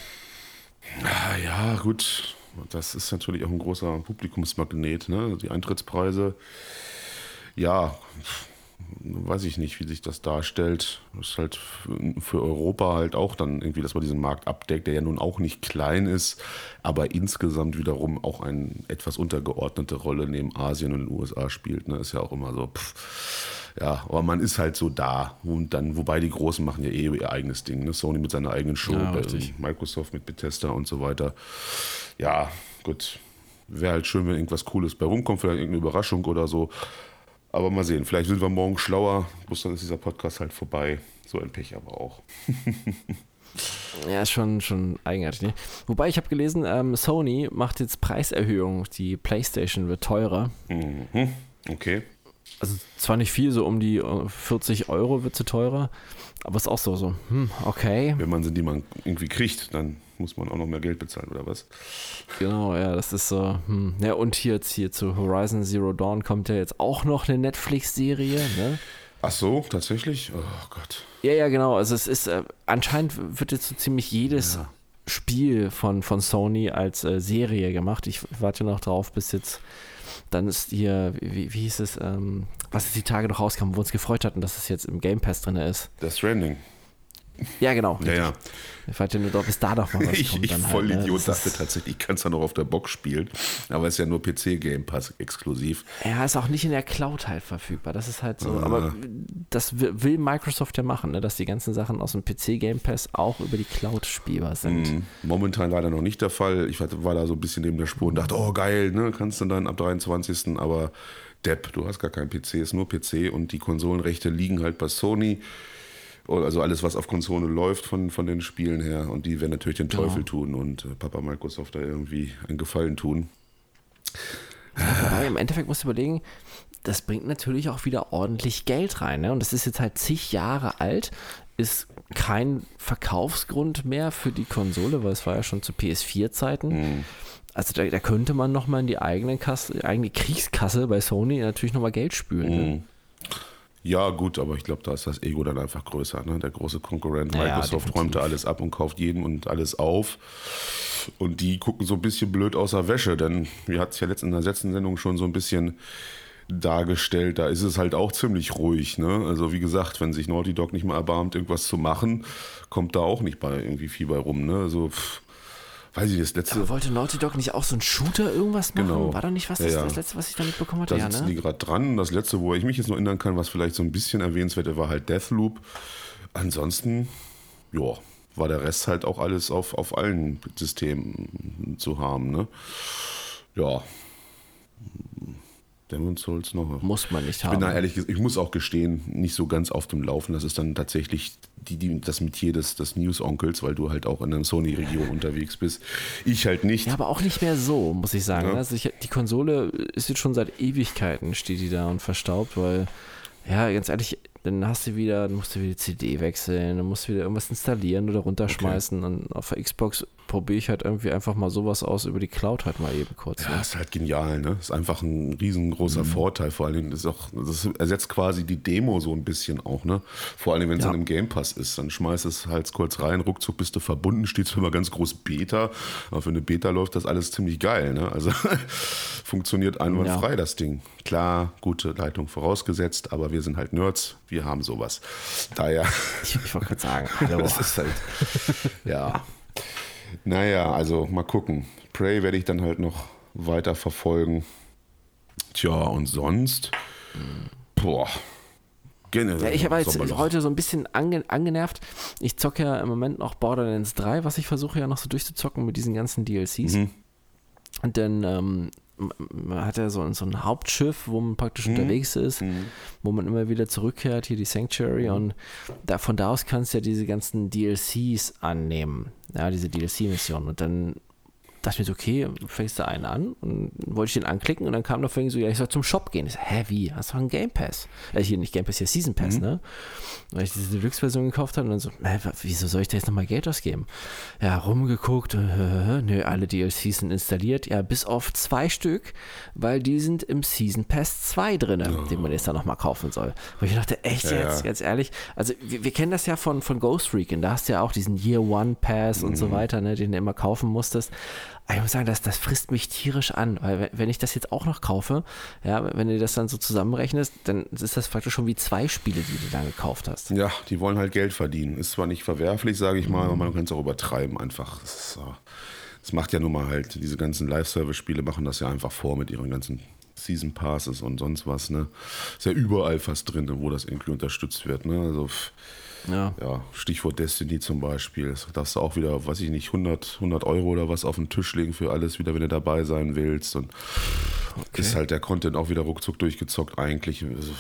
Ah, ja, gut. Das ist natürlich auch ein großer Publikumsmagnet, ne? Die Eintrittspreise. Ja, weiß ich nicht, wie sich das darstellt. Das ist halt für Europa halt auch dann irgendwie, dass man diesen Markt abdeckt, der ja nun auch nicht klein ist, aber insgesamt wiederum auch eine etwas untergeordnete Rolle neben Asien und den USA spielt. Ne? Ist ja auch immer so, pff, ja, aber man ist halt so da. Und dann, wobei die Großen machen ja eh ihr eigenes Ding. Ne? Sony mit seiner eigenen Show, ja, Microsoft mit Bethesda und so weiter. Ja, gut. Wäre halt schön, wenn irgendwas Cooles bei rumkommt, vielleicht irgendeine Überraschung oder so. Aber mal sehen, vielleicht sind wir morgen schlauer, bloß dann ist dieser Podcast halt vorbei. So ein Pech aber auch. Ja, schon, schon eigenartig. Ne? Wobei ich habe gelesen, ähm, Sony macht jetzt Preiserhöhungen. Die PlayStation wird teurer. Mhm. Okay. Also zwar nicht viel, so um die 40 äh, Euro wird sie teurer, aber es ist auch so, so, hm, okay. Wenn man sie die man irgendwie kriegt, dann muss man auch noch mehr Geld bezahlen, oder was? Genau, ja, das ist so. Hm. Ja, und hier jetzt hier zu Horizon Zero Dawn kommt ja jetzt auch noch eine Netflix-Serie, ne? Ach so, tatsächlich? Oh Gott. Ja, ja, genau. Also es ist, äh, anscheinend wird jetzt so ziemlich jedes ja. Spiel von, von Sony als äh, Serie gemacht. Ich warte noch drauf, bis jetzt dann ist hier, wie, wie hieß es, ähm, was es die Tage noch rauskam, wo uns gefreut hatten, dass es jetzt im Game Pass drin ist. Das Stranding. Ja, genau. Ja, ja. Ich warte nur drauf, bis da doch mal was ich, kommt. Ich dann voll halt, ne? Idiot Das dachte tatsächlich, ich kann es ja noch auf der Box spielen. Aber es ist ja nur PC Game Pass exklusiv. Er ist auch nicht in der Cloud halt verfügbar. Das ist halt so. Ah. Aber das will Microsoft ja machen, ne? dass die ganzen Sachen aus dem PC Game Pass auch über die Cloud spielbar sind. Mhm. Momentan leider noch nicht der Fall. Ich war war da so ein bisschen neben der Spur und dachte, oh geil, ne, kannst du dann ab 23. Aber Depp, du hast gar keinen PC, ist nur PC und die Konsolenrechte liegen halt bei Sony. Also alles, was auf Konsole läuft von, von den Spielen her. Und die werden natürlich den Teufel Ja. tun und äh, Papa Microsoft da irgendwie einen Gefallen tun. Wobei im Endeffekt musst du überlegen, das bringt natürlich auch wieder ordentlich Geld rein. Ne? Und das ist jetzt halt zig Jahre alt, ist kein Verkaufsgrund mehr für die Konsole, weil es war ja schon zu PS4-Zeiten. Also da, da könnte man nochmal in die eigene Kasse, eigene Kriegskasse bei Sony natürlich nochmal Geld spülen. Ne? Ja, gut, aber ich glaube, da ist das Ego dann einfach größer. Ne? Der große Konkurrent Ja, Microsoft definitiv. räumt da alles ab und kauft jeden und alles auf. Und die gucken so ein bisschen blöd aus der Wäsche, denn wir hatten es ja letztens in der letzten Sendung schon so ein bisschen dargestellt, da ist es halt auch ziemlich ruhig. Ne? Also wie gesagt, wenn sich Naughty Dog nicht mal erbarmt, irgendwas zu machen, kommt da auch nicht bei irgendwie viel bei rum. Ne? Also, pff, weiß ich, das letzte... Aber wollte Naughty Dog nicht auch so ein Shooter irgendwas machen? Genau. War da nicht was, das, ja. das letzte, was ich da mitbekommen hatte? Da Ja, sitzen die ne? gerade dran. Das letzte, wo ich mich jetzt noch erinnern kann, was vielleicht so ein bisschen erwähnenswert war, halt Deathloop. Ansonsten, ja, war der Rest halt auch alles auf, auf allen Systemen zu haben. Ne? Ja. Demon's Souls noch. Muss man nicht Ich bin da haben. ehrlich gesagt, ich muss auch gestehen, nicht so ganz auf dem Laufen. Das ist dann tatsächlich die, die, das Metier des, des News-Onkels, weil du halt auch in einer Sony-Region unterwegs bist. Ich halt nicht. Ja, aber auch nicht mehr so, muss ich sagen. Ja. Also ich, die Konsole ist jetzt schon seit Ewigkeiten, steht die da und verstaubt, weil, ja, ganz ehrlich, dann hast du wieder, dann musst du wieder die CD wechseln, dann musst du wieder irgendwas installieren oder runterschmeißen. Und auf der Xbox probiere ich halt irgendwie einfach mal sowas aus über die Cloud halt mal eben kurz. Ja, Ne? ist halt genial, ne? Ist einfach ein riesengroßer Vorteil. Vor allen Dingen ist auch, das ersetzt quasi die Demo so ein bisschen auch, ne? Vor Dingen, wenn es Ja. dann im Game Pass ist, dann schmeißt es halt kurz rein, ruckzuck bist du verbunden, steht zwar immer ganz groß Beta, aber für eine Beta läuft das alles ziemlich geil, ne? Also funktioniert einwandfrei Ja. das Ding. Klar, gute Leitung vorausgesetzt, aber wir sind halt Nerds, wir haben sowas. Daher. Ich, ich wollte gerade sagen, hallo. Das ist halt, ja. Naja, also mal gucken. Prey werde ich dann halt noch weiter verfolgen. Tja, und sonst? Boah. Generell. Ja, ich habe jetzt heute so ein bisschen ange angenervt. Ich zocke ja im Moment noch Borderlands 3, was ich versuche ja noch so durchzuzocken mit diesen ganzen DLCs. Mhm. Und dann ähm, man hat ja so, ein- so ein Hauptschiff, wo man praktisch Mhm. unterwegs ist, wo man immer wieder zurückkehrt, hier die Sanctuary. Mhm. Und da, von da aus kannst du ja diese ganzen DLCs annehmen. Ja, diese DLC-Missionen. Und dann dachte mir so, okay, fängst du einen an und wollte ich den anklicken und dann kam da vorhin so, ja, ich soll zum Shop gehen. Ich so, hä, wie? Hast du einen Game Pass? Äh, hier nicht Game Pass, hier Season Pass, ne? Weil ich diese Deluxe-Version gekauft habe und dann so, hä, wieso soll ich da jetzt nochmal Geld ausgeben? Ja, rumgeguckt, äh, nö, alle DLCs sind installiert, ja, bis auf zwei Stück, weil die sind im Season Pass 2 drin, den man jetzt dann nochmal kaufen soll. Weil ich dachte, echt Ja, jetzt, ja. ganz ehrlich, also wir, wir kennen das ja von, von Ghost Recon, da hast du ja auch diesen Year One Pass und so weiter, ne, den du immer kaufen musstest. Ich muss sagen, das, das frisst mich tierisch an, weil wenn- ich das jetzt auch noch kaufe, ja, wenn du das dann so zusammenrechnest, dann ist das praktisch schon wie zwei Spiele, die du dann gekauft hast. Ja, die wollen halt Geld verdienen. Ist zwar nicht verwerflich, sage ich mal, aber man kann es auch übertreiben einfach. Das, das macht ja nun mal halt, diese ganzen Live-Service-Spiele machen das ja einfach vor mit ihren ganzen Season Passes und sonst was. Ne? Ist ja überall fast drin, wo das irgendwie unterstützt wird. Ne? Also, Ja. ja, Stichwort Destiny zum Beispiel. Das darfst du auch wieder, weiß ich nicht, 100, 100 Euro oder was auf den Tisch legen für alles wieder, wenn du dabei sein willst. Und ist halt der Content auch wieder ruckzuck durchgezockt eigentlich. Also,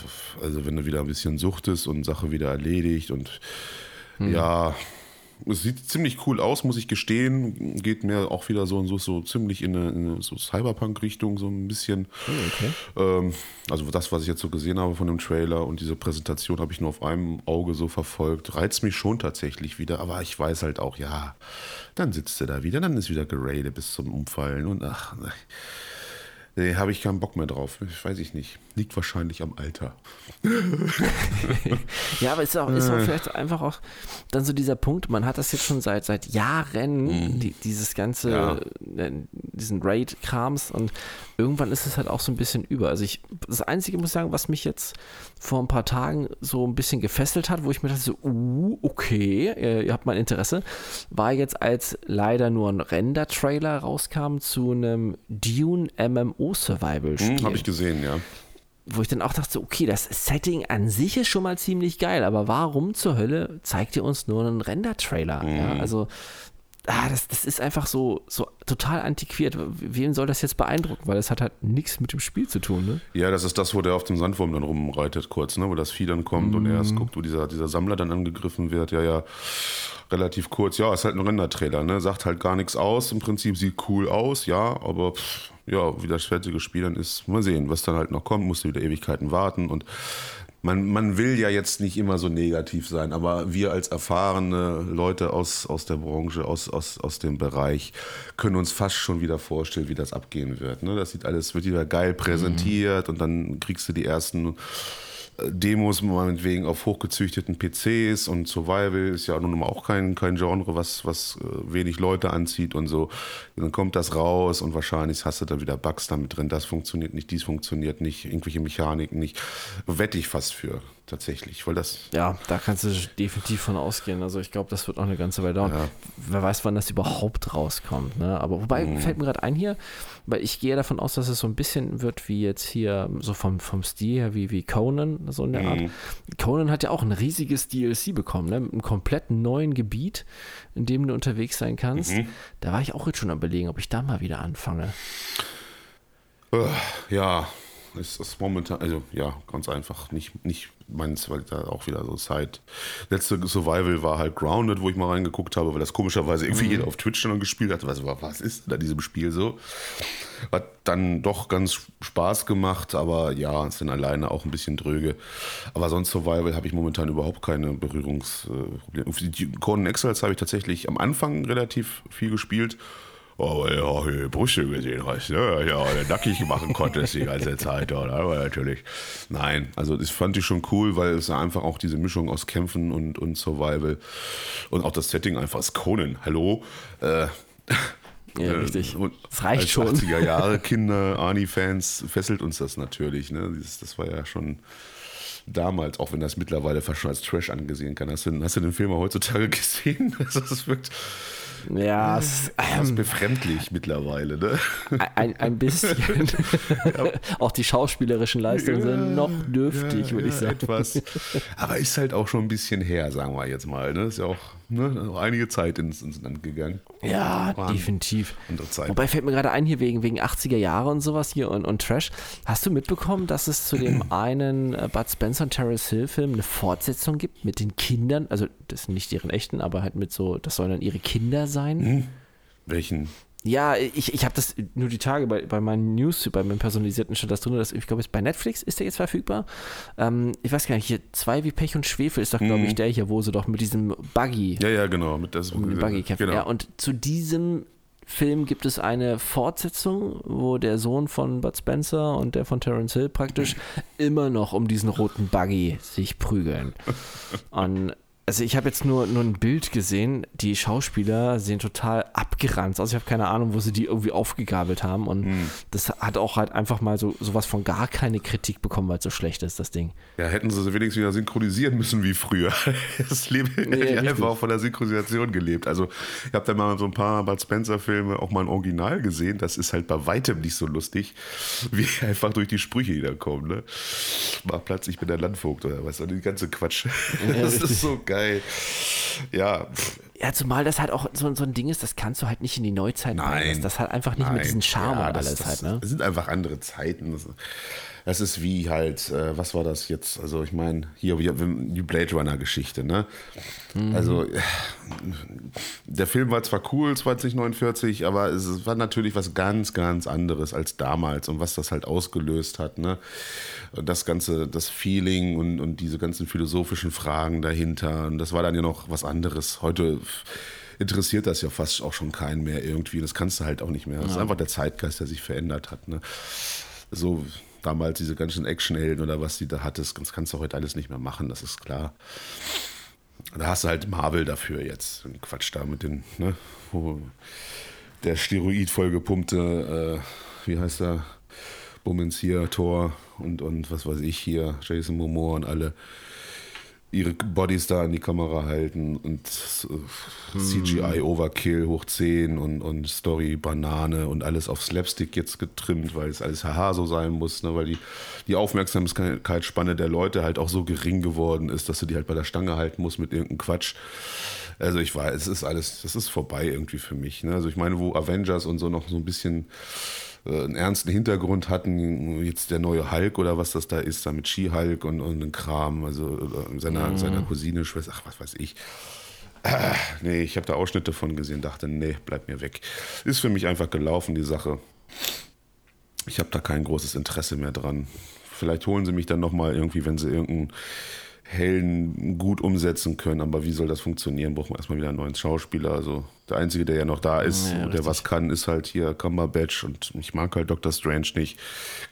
Also wenn du wieder ein bisschen suchtest und Sache wieder erledigt und ja, es sieht ziemlich cool aus, muss ich gestehen. Geht mir auch wieder so, so, so ziemlich in eine, in eine so Cyberpunk-Richtung, so ein bisschen. Oh, okay. Ähm, also das, was ich jetzt so gesehen habe von dem Trailer und diese Präsentation habe ich nur auf einem Auge so verfolgt. Reizt mich schon tatsächlich wieder, aber ich weiß halt auch, ja, dann sitzt er da wieder, dann ist wieder geradet bis zum Umfallen und ach, Nee, habe ich keinen Bock mehr drauf. Ich weiß ich nicht. Liegt wahrscheinlich am Alter. ja, aber ist auch, ist auch vielleicht einfach auch dann so dieser Punkt, man hat das jetzt schon seit, seit Jahren, mhm. die, dieses ganze, ja. Äh, diesen Raid-Krams und irgendwann ist es halt auch so ein bisschen über. Also ich, das Einzige muss ich sagen, was mich jetzt vor ein paar Tagen so ein bisschen gefesselt hat, wo ich mir dachte so, uh, okay, ihr, ihr habt mein Interesse, war jetzt als leider nur ein Render-Trailer rauskam zu einem Dune MMO MMO-Survival-Spiel. Hm, Habe ich gesehen, ja. Wo ich dann auch dachte, okay, das Setting an sich ist schon mal ziemlich geil, aber warum zur Hölle zeigt ihr uns nur einen Render-Trailer? Mhm. Ja, also ah, das, das ist einfach so, so total antiquiert. Wen soll das jetzt beeindrucken? Weil das hat halt nichts mit dem Spiel zu tun, ne? Ja, das ist das, wo der auf dem Sandwurm dann rumreitet kurz, ne? Wo das Vieh dann kommt mm. und er erst mhm. guckt, wo dieser, dieser Sammler dann angegriffen wird. Ja, ja, relativ kurz. Ja, ist halt ein Render-Trailer, ne? Sagt halt gar nichts aus. Im Prinzip sieht cool aus, ja, aber pff, ja, wie das fertige Spiel dann ist, mal sehen, was dann halt noch kommt, musst du wieder Ewigkeiten warten und man, man will ja jetzt nicht immer so negativ sein, aber wir als erfahrene Leute aus, aus der Branche, aus, aus, aus dem Bereich, können uns fast schon wieder vorstellen, wie das abgehen wird. Ne? Das sieht alles, wird wieder geil präsentiert mhm. und dann kriegst du die ersten Demos meinetwegen auf hochgezüchteten PCs und Survival ist ja nun mal auch kein, kein Genre, was, was äh, wenig Leute anzieht und so. Dann kommt das raus und wahrscheinlich hast du da wieder Bugs damit drin. Das funktioniert nicht, dies funktioniert nicht, irgendwelche Mechaniken nicht. Wette ich fast für tatsächlich, weil das. Ja, da kannst du definitiv von ausgehen. Also ich glaube, das wird noch eine ganze Weile dauern. Ja. Wer weiß, wann das überhaupt rauskommt. Ne? Aber wobei mhm. fällt mir gerade ein hier, weil ich gehe davon aus, dass es so ein bisschen wird wie jetzt hier, so vom, vom Stil her, wie, wie Conan, so in der mhm. Art. Conan hat ja auch ein riesiges DLC bekommen, ne? mit einem komplett neuen Gebiet, in dem du unterwegs sein kannst. Mhm. Da war ich auch jetzt schon am überlegen, ob ich da mal wieder anfange. Ja, ist das momentan, also ja, ganz einfach nicht, nicht meins, weil da auch wieder so Zeit. Letzte Survival war halt Grounded, wo ich mal reingeguckt habe, weil das komischerweise irgendwie mhm. jeder auf Twitch dann gespielt hat. Was, was ist da diesem Spiel so? Hat dann doch ganz Spaß gemacht, aber ja, ist dann alleine auch ein bisschen dröge. Aber sonst Survival habe ich momentan überhaupt keine Berührungsprobleme. Die Conan Exiles habe ich tatsächlich am Anfang relativ viel gespielt weil du auch die Brüste gesehen hast, ne? Ja, nackig machen konntest die ganze Zeit, oder? Aber natürlich. Nein, also das fand ich schon cool, weil es einfach auch diese Mischung aus Kämpfen und, und Survival und auch das Setting einfach ist Conan. Hallo? Äh, ja, richtig. das reicht schon. 80er Jahre Kinder, Arnie-Fans fesselt uns das natürlich. Ne? Das, das war ja schon damals, auch wenn das mittlerweile fast schon als Trash angesehen kann. Hast du, hast du den Film heutzutage gesehen? Das wirkt ja, es ist ähm, befremdlich mittlerweile, ne? Ein, ein bisschen. ja. Auch die schauspielerischen Leistungen ja, sind noch dürftig, ja, würde ich sagen. Etwas. Aber ist halt auch schon ein bisschen her, sagen wir jetzt mal. Ne? Ist ja auch ne, einige Zeit ins, ins Land gegangen. Ja, Waren definitiv. Wobei fällt mir gerade ein, hier wegen, wegen 80er Jahre und sowas hier und, und Trash. Hast du mitbekommen, dass es zu dem einen äh, Bud Spencer und Terence Hill Film eine Fortsetzung gibt mit den Kindern? Also, das sind nicht deren echten, aber halt mit so, das sollen dann ihre Kinder sein. Hm. Welchen? Ja, ich, ich habe das nur die Tage bei, bei meinen News, bei meinem personalisierten stand das drin, dass, ich glaube, bei Netflix ist der jetzt verfügbar. Ähm, ich weiß gar nicht, hier zwei wie Pech und Schwefel ist doch, glaube mhm. ich, der hier, wo sie doch mit diesem Buggy. Ja, ja, genau. Mit, das, mit dem Buggy kämpfen. Genau. Ja, und zu diesem Film gibt es eine Fortsetzung, wo der Sohn von Bud Spencer und der von Terence Hill praktisch immer noch um diesen roten Buggy sich prügeln. Und also ich habe jetzt nur, nur ein Bild gesehen, die Schauspieler sehen total abgerannt aus. Ich habe keine Ahnung, wo sie die irgendwie aufgegabelt haben. Und hm. das hat auch halt einfach mal so sowas von gar keine Kritik bekommen, weil es so schlecht ist, das Ding. Ja, hätten sie wenigstens wieder synchronisieren müssen wie früher. Das Leben ja, einfach auch von der Synchronisation gelebt. Also ich habe da mal so ein paar Bud Spencer-Filme auch mal ein Original gesehen. Das ist halt bei weitem nicht so lustig, wie einfach durch die Sprüche, die da kommen. Ne? Mach Platz, ich bin der Landvogt oder was. Und die ganze Quatsch. Ja, das ist so geil geil. Ja. Ja, zumal das halt auch so, so ein Ding ist, das kannst du halt nicht in die Neuzeit Nein. Das, das hat einfach nicht Nein. mit diesen Charme ja, und alles das, halt, ne? Das sind einfach andere Zeiten. Das, Das ist wie halt, äh, was war das jetzt? Also ich meine, hier die Blade Runner Geschichte, ne? Mhm. Also der Film war zwar cool 2049, aber es war natürlich was ganz, ganz anderes als damals und was das halt ausgelöst hat, ne? Das ganze, das Feeling und, und diese ganzen philosophischen Fragen dahinter. Und das war dann ja noch was anderes. Heute interessiert das ja fast auch schon keinen mehr irgendwie. Das kannst du halt auch nicht mehr. Das ist einfach der Zeitgeist, der sich verändert hat. Ne? So damals diese ganzen Actionhelden oder was die da hattest, das kannst du heute alles nicht mehr machen, das ist klar. Da hast du halt Marvel dafür jetzt. Quatsch da mit den, ne? Der Steroid vollgepumpte, äh, wie heißt er? Bummens hier, Thor und, und was weiß ich hier, Jason Momoa und alle ihre Bodies da in die Kamera halten und äh, CGI Overkill hoch 10 und, und Story Banane und alles auf Slapstick jetzt getrimmt, weil es alles haha so sein muss, ne? weil die, die Aufmerksamkeitsspanne der Leute halt auch so gering geworden ist, dass du die halt bei der Stange halten musst mit irgendeinem Quatsch. Also ich weiß, es ist alles, das ist vorbei irgendwie für mich. Ne? Also ich meine, wo Avengers und so noch so ein bisschen einen ernsten Hintergrund hatten, jetzt der neue Hulk oder was das da ist, da mit Ski-Hulk und, und ein Kram, also äh, seiner, mhm. seiner Cousine, Schwester, ach, was weiß ich. Ah, nee, ich habe da Ausschnitte von gesehen, dachte, nee, bleib mir weg. Ist für mich einfach gelaufen, die Sache. Ich habe da kein großes Interesse mehr dran. Vielleicht holen sie mich dann nochmal irgendwie, wenn sie irgendeinen Helden gut umsetzen können. Aber wie soll das funktionieren? Braucht man erstmal wieder einen neuen Schauspieler. Also der Einzige, der ja noch da ist ja, und der was kann, ist halt hier Cumberbatch. Und ich mag halt Doctor Strange nicht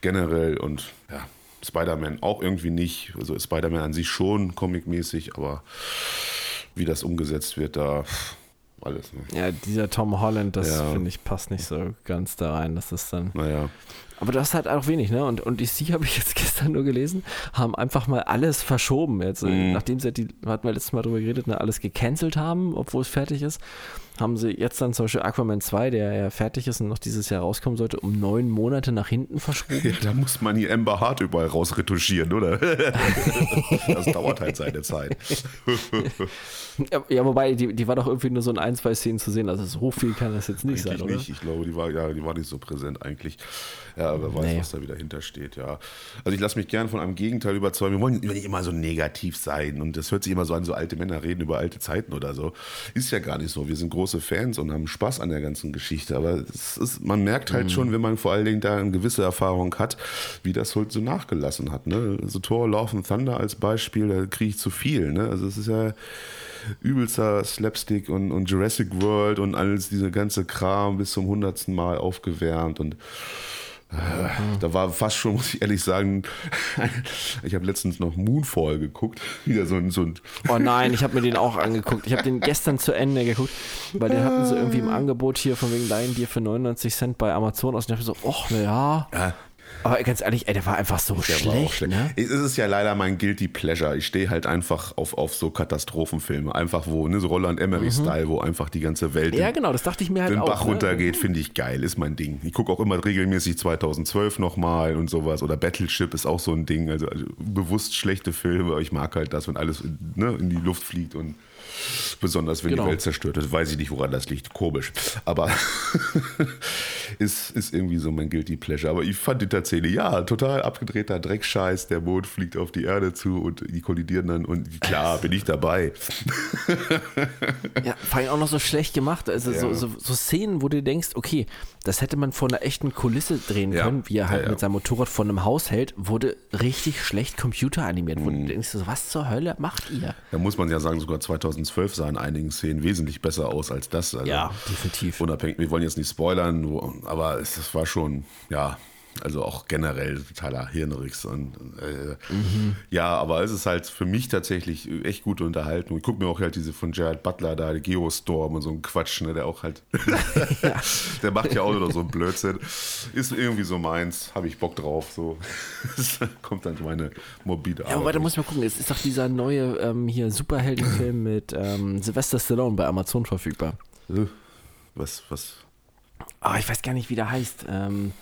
generell. Und ja, Spider-Man auch irgendwie nicht. Also Spider-Man an sich schon comicmäßig, aber wie das umgesetzt wird, da alles. Ne? Ja, dieser Tom Holland, das ja. finde ich passt nicht so ganz da rein. Das ist dann. Naja. Aber das ist halt auch wenig, ne? Und, und DC habe ich jetzt gestern nur gelesen, haben einfach mal alles verschoben. Jetzt, mm. nachdem sie die, hatten wir letztes Mal drüber geredet, ne, alles gecancelt haben, obwohl es fertig ist, haben sie jetzt dann zum Beispiel Aquaman 2, der ja fertig ist und noch dieses Jahr rauskommen sollte, um neun Monate nach hinten verschoben. Ja, da muss man hier Amber Hart überall rausretuschieren, oder? das dauert halt seine Zeit. ja, wobei, die, die war doch irgendwie nur so in ein, zwei Szenen zu sehen, also so viel kann das jetzt nicht eigentlich sein, oder? nicht, ich glaube, die war, ja, die war nicht so präsent eigentlich. Ja, wer weiß, nee. was da wieder hintersteht, ja. Also ich lasse mich gern von einem Gegenteil überzeugen. Wir wollen nicht immer so negativ sein und das hört sich immer so an, so alte Männer reden über alte Zeiten oder so. Ist ja gar nicht so. Wir sind große Fans und haben Spaß an der ganzen Geschichte, aber ist, man merkt halt mhm. schon, wenn man vor allen Dingen da eine gewisse Erfahrung hat, wie das halt so nachgelassen hat. Ne? So Thor, Love and Thunder als Beispiel, da kriege ich zu viel. Ne? Also es ist ja übelster Slapstick und, und Jurassic World und alles, diese ganze Kram bis zum hundertsten Mal aufgewärmt und da war fast schon, muss ich ehrlich sagen, ich habe letztens noch Moonfall geguckt. Wieder so ein, so ein oh nein, ich habe mir den auch angeguckt. Ich habe den gestern zu Ende geguckt, weil den hatten sie irgendwie im Angebot hier von wegen Leihen dir für 99 Cent bei Amazon aus. Und ich habe so, ach, na ja. Aber ganz ehrlich, ey, der war einfach so der schlecht. schlecht. Ne? Es ist ja leider mein Guilty Pleasure. Ich stehe halt einfach auf, auf so Katastrophenfilme. Einfach wo, ne, so Roland Emmerich-Style, mhm. wo einfach die ganze Welt ja, genau, das dachte ich mir halt den auch, Bach ne? runtergeht, finde ich geil, ist mein Ding. Ich gucke auch immer regelmäßig 2012 nochmal und sowas. Oder Battleship ist auch so ein Ding. Also, also bewusst schlechte Filme, aber ich mag halt das, wenn alles ne, in die Luft fliegt und Besonders wenn genau. die Welt zerstört ist. Weiß ich nicht, woran das liegt. Komisch. Aber ist, ist irgendwie so mein Guilty Pleasure. Aber ich fand die tatsächlich, ja, total abgedrehter Dreckscheiß. Der Mond fliegt auf die Erde zu und die kollidieren dann. Und klar, bin ich dabei. ja, vor allem auch noch so schlecht gemacht. Also ja. so, so, so, Szenen, wo du denkst, okay, das hätte man vor einer echten Kulisse drehen ja. können, wie er halt ja, mit seinem Motorrad vor einem Haus hält, wurde richtig schlecht computeranimiert. Wo mhm. du denkst, was zur Hölle macht ihr? Da muss man ja sagen, sogar 2012 2012 sah in einigen Szenen wesentlich besser aus als das. Also ja, definitiv. Unabhängig, wir wollen jetzt nicht spoilern, aber es, es war schon, ja, also auch generell totaler Hirnrix. Und, äh, mhm. Ja, aber es ist halt für mich tatsächlich echt gute Unterhaltung. Ich gucke mir auch halt diese von Jared Butler da, die Geostorm und so ein Quatsch, ne, der auch halt, der macht ja auch wieder so einen Blödsinn. Ist irgendwie so meins, habe ich Bock drauf. So kommt dann meine morbide Arbeit. Ja, aber da muss ich mal gucken, es ist doch dieser neue ähm, hier Superheldenfilm mit ähm, Sylvester Stallone bei Amazon verfügbar. Äh, was, was? Oh, ich weiß gar nicht, wie der heißt. Ähm,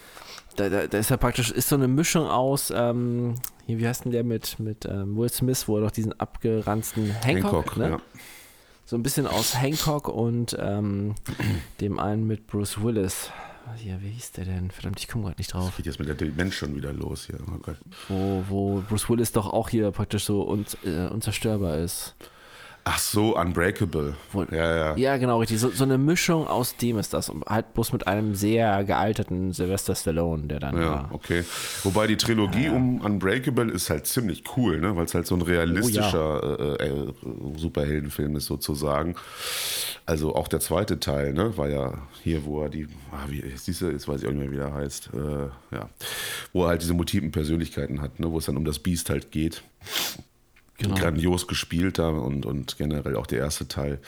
da, da, da, ist ja praktisch, ist so eine Mischung aus, ähm, hier, wie heißt denn der mit, mit ähm, Will Smith, wo er doch diesen abgeranzten Hancock, Hancock ne? Ja. So ein bisschen aus Hancock und ähm, dem einen mit Bruce Willis. hier, wie hieß der denn? Verdammt, ich komme gerade nicht drauf. Geht jetzt mit der Demenz schon wieder los hier. Oh Gott. Wo, wo Bruce Willis doch auch hier praktisch so un, äh, unzerstörbar ist. Ach so, Unbreakable. Wo- Ja, ja. Ja, genau, richtig. So, so eine Mischung aus dem ist das. Und halt bloß mit einem sehr gealterten Sylvester Stallone, der dann Ja, war. okay. Wobei die Trilogie um Unbreakable ist halt ziemlich cool, ne? weil es halt so ein realistischer äh, äh, Superheldenfilm ist sozusagen. Also auch der zweite Teil, ne, war ja hier, wo er die, ah, wie siehst du, jetzt weiß ich auch nicht mehr, wie er heißt, äh, ja, wo er halt diese multiplen Persönlichkeiten hat, ne, wo es dann um das Biest halt geht. Genau. Grandios gespielt da und, und generell auch der erste Teil,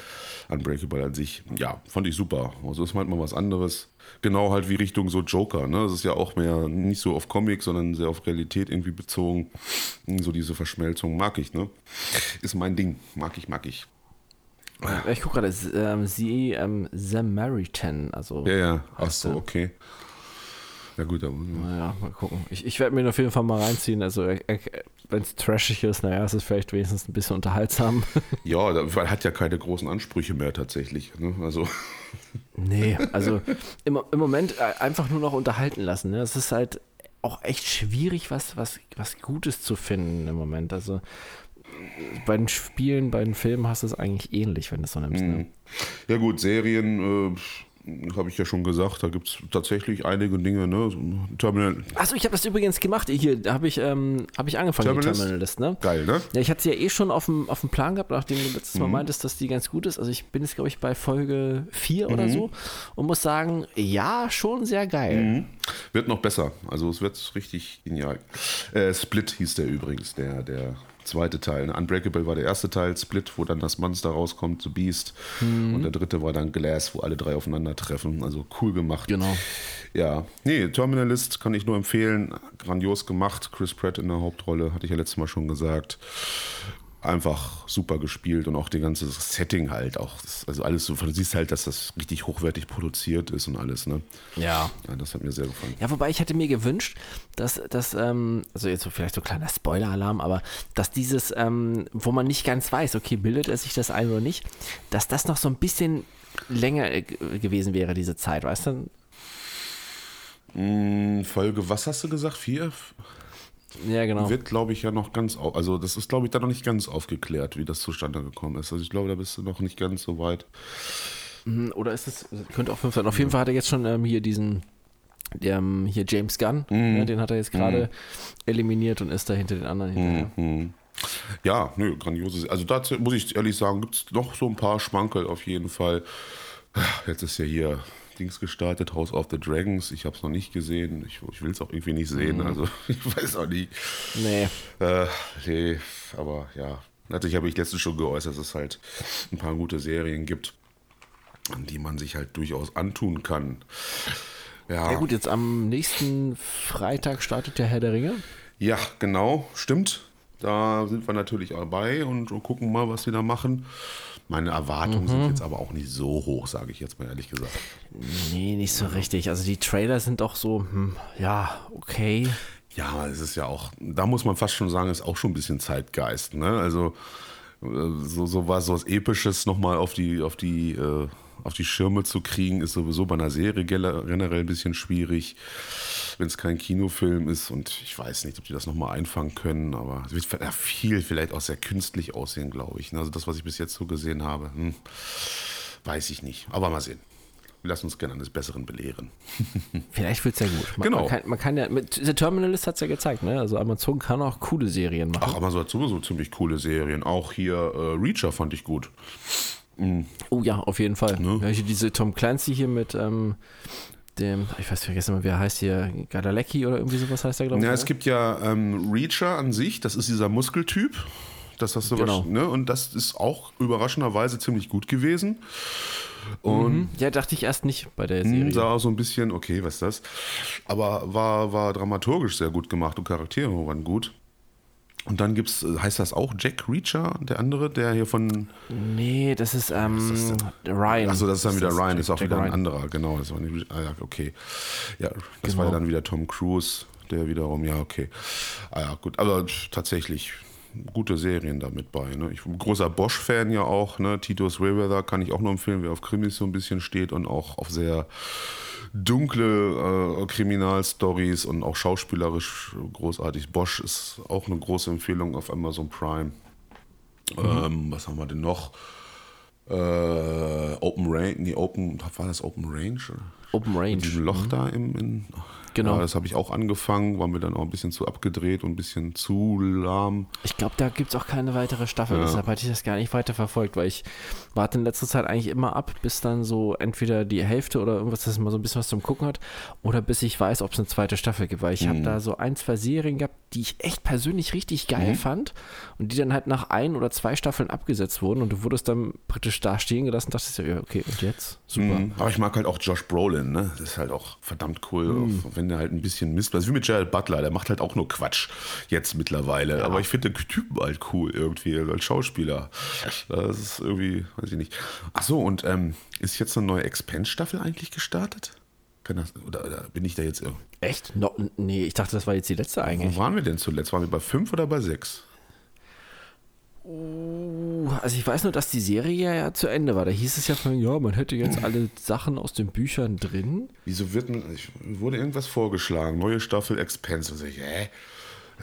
Unbreakable an sich, ja, fand ich super. Also ist manchmal was anderes. Genau halt wie Richtung so Joker, ne? Das ist ja auch mehr nicht so auf Comic, sondern sehr auf Realität irgendwie bezogen. So diese Verschmelzung mag ich, ne? Ist mein Ding. Mag ich, mag ich. Ich gucke gerade, ähm, sie, ähm, Samaritan, also. Ja, ja. Ach so, okay. Ja gut, aber Naja, mal gucken. Ich, ich werde mir auf jeden Fall mal reinziehen. Also, wenn es trashig ist, naja, es ist vielleicht wenigstens ein bisschen unterhaltsam. ja, er hat ja keine großen Ansprüche mehr tatsächlich. Ne? Also nee, also im, im Moment äh, einfach nur noch unterhalten lassen. Ne? Es ist halt auch echt schwierig, was, was, was Gutes zu finden im Moment. Also, bei den Spielen, bei den Filmen hast du es eigentlich ähnlich, wenn du es so nimmst. Ne? Ja gut, Serien, äh, habe ich ja schon gesagt, da gibt es tatsächlich einige Dinge, ne? Terminal, Achso, ich habe das übrigens gemacht. Hier da habe ich, ähm, hab ich angefangen, Terminalist? die Terminalist, ne? geil, ne? Ja, ich hatte sie ja eh schon auf dem, auf dem Plan gehabt, nachdem du letztes Mal Mhm. meintest, dass die ganz gut ist. Also ich bin jetzt, glaube ich, bei Folge 4 oder Mhm. so und muss sagen, ja, schon sehr geil. Wird noch besser, also es wird richtig genial. Äh, Split hieß der übrigens, der, der zweite Teil. ne? Unbreakable war der erste Teil, Split, wo dann das Monster rauskommt, The Beast. Mhm. Und der dritte war dann Glass, wo alle drei aufeinandertreffen. Also cool gemacht. Genau. Ja, nee, Terminalist kann ich nur empfehlen. Grandios gemacht. Chris Pratt in der Hauptrolle, hatte ich ja letztes Mal schon gesagt. Einfach super gespielt und auch die ganze Setting halt auch. Das, also alles so, du siehst halt, dass das richtig hochwertig produziert ist und alles, ne? Ja. Ja, das hat mir sehr gefallen. Ja, wobei ich hätte mir gewünscht, dass, dass ähm, also jetzt so vielleicht so ein kleiner Spoiler-Alarm, aber dass dieses, ähm, wo man nicht ganz weiß, okay, bildet er sich das ein oder nicht, dass das noch so ein bisschen länger äh, gewesen wäre, diese Zeit, weißt du? Mm, Folge, was hast du gesagt? Vier? Ja, genau. Wird, glaube ich, ja noch ganz, au- also das ist, glaube ich, da noch nicht ganz aufgeklärt, wie das zustande gekommen ist. Also ich glaube, da bist du noch nicht ganz so weit. Mhm, Oder ist es, könnte auch fünf sein. Auf jeden Fall hat er jetzt schon ähm, hier diesen, ähm, hier James Gunn, ne, den hat er jetzt gerade eliminiert und ist da hinter den anderen hinterher. Mhm. Ja, nö, grandioses. Also dazu muss ich ehrlich sagen, gibt es noch so ein paar Schmankel auf jeden Fall. Jetzt ist ja hier Dings gestartet, House of the Dragons. Ich habe es noch nicht gesehen. Ich, ich will es auch irgendwie nicht sehen. Also ich weiß auch nicht. Nee. Äh, nee, aber ja. Natürlich habe ich letztens schon geäußert, dass es halt ein paar gute Serien gibt, die man sich halt durchaus antun kann. Ja, Ja gut, jetzt am nächsten Freitag startet der Herr der Ringe. Ja, genau, stimmt. Da sind wir natürlich dabei und gucken mal, was wir da machen. Meine Erwartungen sind jetzt aber auch nicht so hoch, sage ich jetzt mal ehrlich gesagt. Nee, nicht so richtig. Also die Trailer sind doch so, hm, ja, okay. Ja, es ist ja auch, da muss man fast schon sagen, ist auch schon ein bisschen Zeitgeist. Ne? Also äh, so, so was, so was Episches nochmal auf die, auf die, äh, auf die Schirme zu kriegen, ist sowieso bei einer Serie generell ein bisschen schwierig, wenn es kein Kinofilm ist. Und ich weiß nicht, ob die das nochmal einfangen können, aber es wird viel vielleicht auch sehr künstlich aussehen, glaube ich. ne? Also das, was ich bis jetzt so gesehen habe, hm, weiß ich nicht. Aber mal sehen. Wir lassen uns gerne eines Besseren belehren. Vielleicht wird es ja gut. Man, Genau. Man kann, man kann ja, mit, The Terminalist hat es ja gezeigt, ne? Also Amazon kann auch coole Serien machen. Ach, Amazon hat sowieso ziemlich coole Serien. Auch hier äh, Reacher fand ich gut. Oh ja, auf jeden Fall. Ne? Ja, hier diese Tom Clancy hier mit ähm, dem, ich weiß vergessen mal, wer heißt hier, Gadalecki oder irgendwie sowas heißt der, glaube ich. Ja, ne? es gibt ja ähm, Reacher an sich, das ist dieser Muskeltyp. Das hast du Genau. ne? Und das ist auch überraschenderweise ziemlich gut gewesen. Und Mhm. Ja, dachte ich erst nicht bei der hm, Serie. sah auch so ein bisschen, okay, was ist das? Aber war, war dramaturgisch sehr gut gemacht und Charaktere waren gut. Und dann gibt's, äh, heißt das auch Jack Reacher, der andere, der hier von. Nee, das ist, ähm, ist Ryan. Achso, das ist dann wieder Ryan, ist auch Jack wieder ein Ryan. anderer, genau. Das war nicht, ah, ja, okay. Ja, das Genau. war ja dann wieder Tom Cruise, der wiederum, ja, okay. Ah ja, gut. Aber tatsächlich gute Serien da mit bei. Ne? Ich bin großer Bosch-Fan ja auch, ne? Titus Rayweather kann ich auch nur empfehlen, wer auf Krimis so ein bisschen steht und auch auf sehr dunkle äh, Kriminalstories und auch schauspielerisch großartig. Bosch ist auch eine große Empfehlung auf Amazon Prime. Ähm, was haben wir denn noch? Äh, Open Range, nee, Open, war das Open Range? Open Range. Mit diesem Loch da im, in, Genau. Ja, das habe ich auch angefangen, war mir dann auch ein bisschen zu abgedreht und ein bisschen zu lahm. Ich glaube, da gibt es auch keine weitere Staffel, deshalb hatte ich das gar nicht weiter verfolgt, weil ich warte in letzter Zeit eigentlich immer ab, bis dann so entweder die Hälfte oder irgendwas, dass man so ein bisschen was zum Gucken hat, oder bis ich weiß, ob es eine zweite Staffel gibt, weil ich habe da so ein, zwei Serien gehabt, die ich echt persönlich richtig geil fand und die dann halt nach ein oder zwei Staffeln abgesetzt wurden und du wurdest dann praktisch da stehen gelassen und dachtest ja, okay, und jetzt? Super. Mhm. Aber ich mag halt auch Josh Brolin, ne? Das ist halt auch verdammt cool, wenn der halt ein bisschen Mist. Also wie mit Jared Butler, der macht halt auch nur Quatsch jetzt mittlerweile. Aber ich finde den Typen halt cool irgendwie, als Schauspieler. Das ist irgendwie, weiß ich nicht. Ach so, und ähm, ist jetzt eine neue Expense-Staffel eigentlich gestartet? Das, oder, oder bin ich da jetzt irgendwie? Echt? No, nee, ich dachte, das war jetzt die letzte eigentlich. Wo waren wir denn zuletzt? Waren wir bei fünf oder bei sechs? Uh, also ich weiß nur, dass die Serie ja zu Ende war. Da hieß es ja von, ja, man hätte jetzt alle Sachen aus den Büchern drin. Wieso wird ich, wurde irgendwas vorgeschlagen? Neue Staffel Expense. Also ich, hä?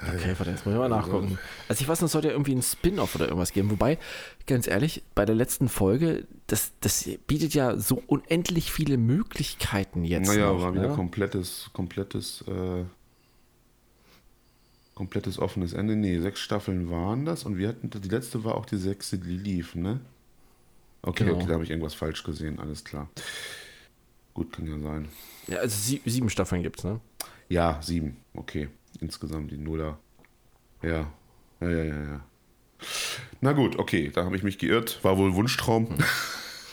Okay, warte, jetzt muss ich mal nachgucken. Also ich weiß es sollte ja irgendwie ein Spin-off oder irgendwas geben. Wobei, ganz ehrlich, bei der letzten Folge, das, das bietet ja so unendlich viele Möglichkeiten jetzt Naja, noch. war wieder ne? komplettes, komplettes, äh, komplettes offenes Ende. Nee, sechs Staffeln waren das und wir hatten, die letzte war auch die sechste, die lief, ne? Okay, Genau. okay, da habe ich irgendwas falsch gesehen, alles klar. Gut, kann ja sein. Ja, also sie, sieben Staffeln gibt's, ne? Ja, sieben, okay. Insgesamt die Nuller. Ja, ja, ja, ja, ja. Na gut, okay, da habe ich mich geirrt. War wohl Wunschtraum.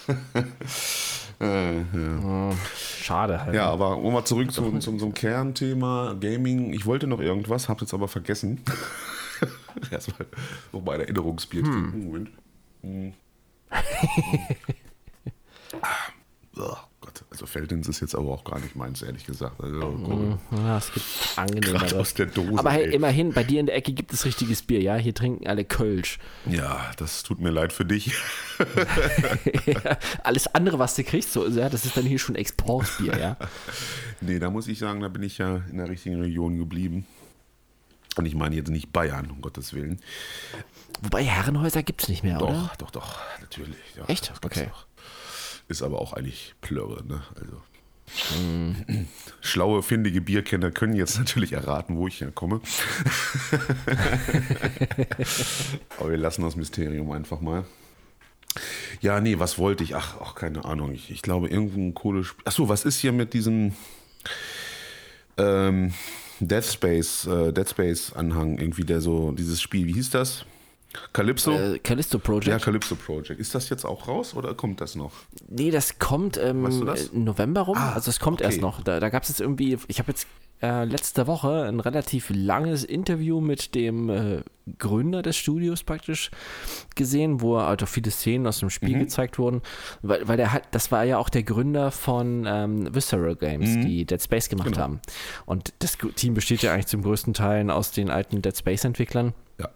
äh, ja. Schade halt. Ja, aber um mal zurück zu, zu unserem Kernthema Gaming. Ich wollte noch irgendwas, hab's jetzt aber vergessen. Erstmal noch mal ein Erinnerungsbier trinken. Moment. Hm. Ah, also Feldins ist jetzt aber auch gar nicht meins, ehrlich gesagt. Also, Ja, es gibt angenehmere. Gerade aus der Dose. Aber hey, ey. immerhin, bei dir in der Ecke gibt es richtiges Bier, ja? Hier trinken alle Kölsch. Ja, das tut mir leid für dich. Alles andere, was du kriegst, so, ja, das ist dann hier schon Exportbier, ja? Nee, da muss ich sagen, da bin ich ja in der richtigen Region geblieben. Und ich meine jetzt nicht Bayern, um Gottes Willen. Wobei Herrenhäuser gibt es nicht mehr, Doch, oder? doch, doch, natürlich. Ja, Echt? Okay. doch. Ist aber auch eigentlich Plörre, ne? Also. Schlaue, findige Bierkenner können jetzt natürlich erraten, wo ich herkomme. aber wir lassen das Mysterium einfach mal. Ja, nee, was wollte ich? Ach, ach keine Ahnung. Ich, ich glaube, irgendein Kohlespiel. Achso, was ist hier mit diesem ähm, Dead Space, äh, Dead Space Anhang irgendwie, der so, dieses Spiel, wie hieß das? Calypso? Äh, Callisto ja, Project. Calypso Project. Ist das jetzt auch raus oder kommt das noch? nee, das kommt ähm, Weißt du das? im November rum. Ah, also es kommt okay. erst noch. Da, da gab es jetzt irgendwie, ich habe jetzt äh, letzte Woche ein relativ langes Interview mit dem äh, Gründer des Studios praktisch gesehen, wo halt auch viele Szenen aus dem Mhm. Spiel gezeigt wurden, weil, weil der hat, das war ja auch der Gründer von ähm, Visceral Games, Mhm. die Dead Space gemacht Genau. haben. Und das Team besteht ja eigentlich zum größten Teil aus den alten Dead Space Entwicklern. Ja.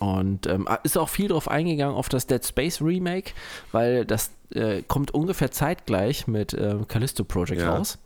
Und ähm, ist auch viel darauf eingegangen, auf das Dead Space Remake, weil das äh, kommt ungefähr zeitgleich mit äh, Callisto Project Ja. raus.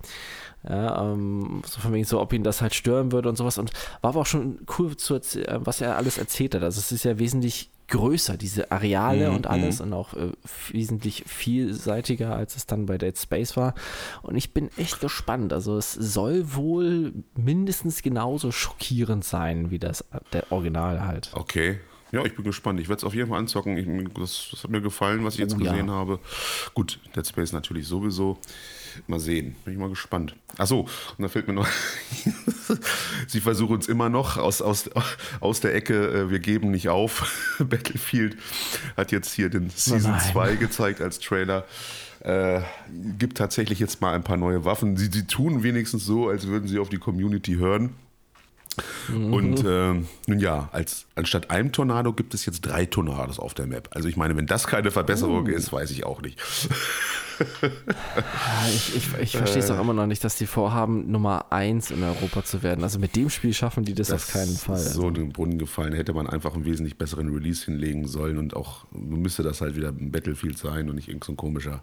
Ja, ähm, so von wegen so, ob ihn das halt stören würde und sowas. Und war aber auch schon cool, zu äh, was er alles erzählt hat. Also es ist ja wesentlich größer, diese Areale Mhm, und alles und auch äh, wesentlich vielseitiger, als es dann bei Dead Space war. Und ich bin echt gespannt. Also es soll wohl mindestens genauso schockierend sein, wie das der Original halt. Okay. Ja, ich bin gespannt. Ich werde es auf jeden Fall anzocken. Ich, das, das hat mir gefallen, was ich jetzt Oh, ja. gesehen habe. Gut, Dead Space natürlich sowieso. Mal sehen. Bin ich mal gespannt. Achso, und da fällt mir noch. Sie versuchen uns immer noch aus, aus, aus der Ecke, äh, wir geben nicht auf. Battlefield hat jetzt hier den Season nein. 2 gezeigt als Trailer. Äh, gibt tatsächlich jetzt mal ein paar neue Waffen. Sie, sie tun wenigstens so, als würden sie auf die Community hören. Und ähm, nun ja, als, anstatt einem Tornado gibt es jetzt drei Tornados auf der Map. Also ich meine, wenn das keine Verbesserung ist, weiß ich auch nicht. ich ich, ich verstehe es auch immer noch nicht, dass die vorhaben, Nummer 1 in Europa zu werden. Also mit dem Spiel schaffen die das, das auf keinen Fall. So in den Brunnen gefallen. Hätte man einfach einen wesentlich besseren Release hinlegen sollen und auch müsste das halt wieder ein Battlefield sein und nicht irgendein so komischer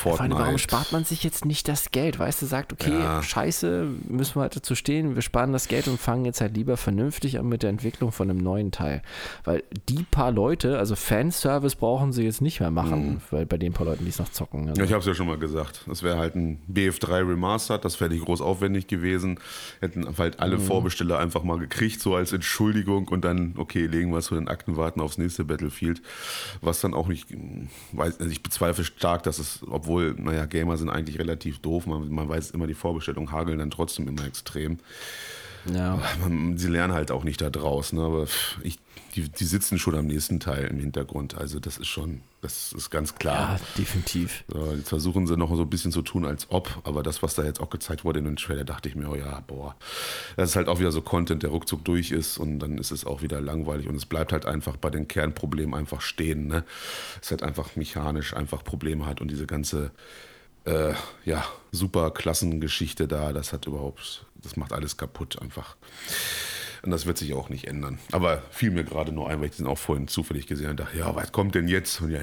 Fortnite. warum spart man sich jetzt nicht das Geld? Weißt du, sagt, okay, ja. scheiße, müssen wir halt dazu stehen, wir sparen das Geld und fangen jetzt halt lieber vernünftig an mit der Entwicklung von einem neuen Teil. Weil die paar Leute, also Fanservice brauchen sie jetzt nicht mehr machen, mhm. weil bei den paar Leuten, die es noch zocken. Also. Ja, ich habe es ja schon mal gesagt. Das wäre halt ein BF3 Remastered, das wäre nicht groß aufwendig gewesen. Hätten halt alle mhm. Vorbesteller einfach mal gekriegt, so als Entschuldigung und dann, okay, legen wir es zu den Akten, warten aufs nächste Battlefield. Was dann auch nicht, weiß, also ich bezweifle stark, dass es, obwohl obwohl, naja, Gamer sind eigentlich relativ doof. Man, man weiß immer, die Vorbestellungen hageln dann trotzdem immer extrem. Ja. Sie lernen halt auch nicht da draußen, ne? aber ich, die, die sitzen schon am nächsten Teil im Hintergrund. Also das ist schon, das ist ganz klar. Ja, definitiv. So, jetzt versuchen sie noch so ein bisschen zu tun, als ob, aber das, was da jetzt auch gezeigt wurde in dem Trailer, dachte ich mir, oh ja, boah, das ist halt auch wieder so Content, der ruckzuck durch ist und dann ist es auch wieder langweilig und es bleibt halt einfach bei den Kernproblemen einfach stehen. Ne? Es halt einfach mechanisch einfach Probleme hat und diese ganze äh, ja, super Klassengeschichte da, das hat überhaupt, das macht alles kaputt einfach. Und das wird sich auch nicht ändern. Aber fiel mir gerade nur ein, weil ich den auch vorhin zufällig gesehen habe. Dachte, ja, was kommt denn jetzt? Und ja,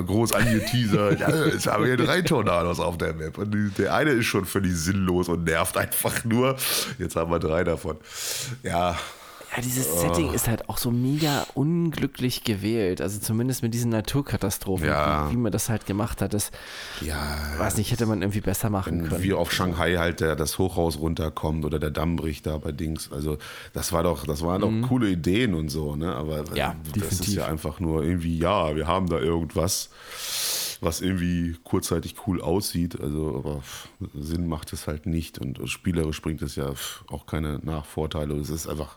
groß angeteasert. ja, jetzt haben wir drei Tornados auf der Map. Und der eine ist schon völlig sinnlos und nervt einfach nur. Jetzt haben wir drei davon. Ja, ja, dieses oh. Setting ist halt auch so mega unglücklich gewählt. Also zumindest mit diesen Naturkatastrophen, ja. wie, wie, man das halt gemacht hat. Das, ja, weiß nicht, hätte man irgendwie besser machen können. Wie auf Shanghai halt der, das Hochhaus runterkommt oder der Damm bricht da bei Dings. Also das war doch, das waren doch mhm. coole Ideen und so, ne? Aber ja, das definitiv. ist ja einfach nur irgendwie, ja, wir haben da irgendwas was irgendwie kurzzeitig cool aussieht. Also, aber Sinn macht es halt nicht und spielerisch bringt es ja auch keine Nachvorteile. Es ist einfach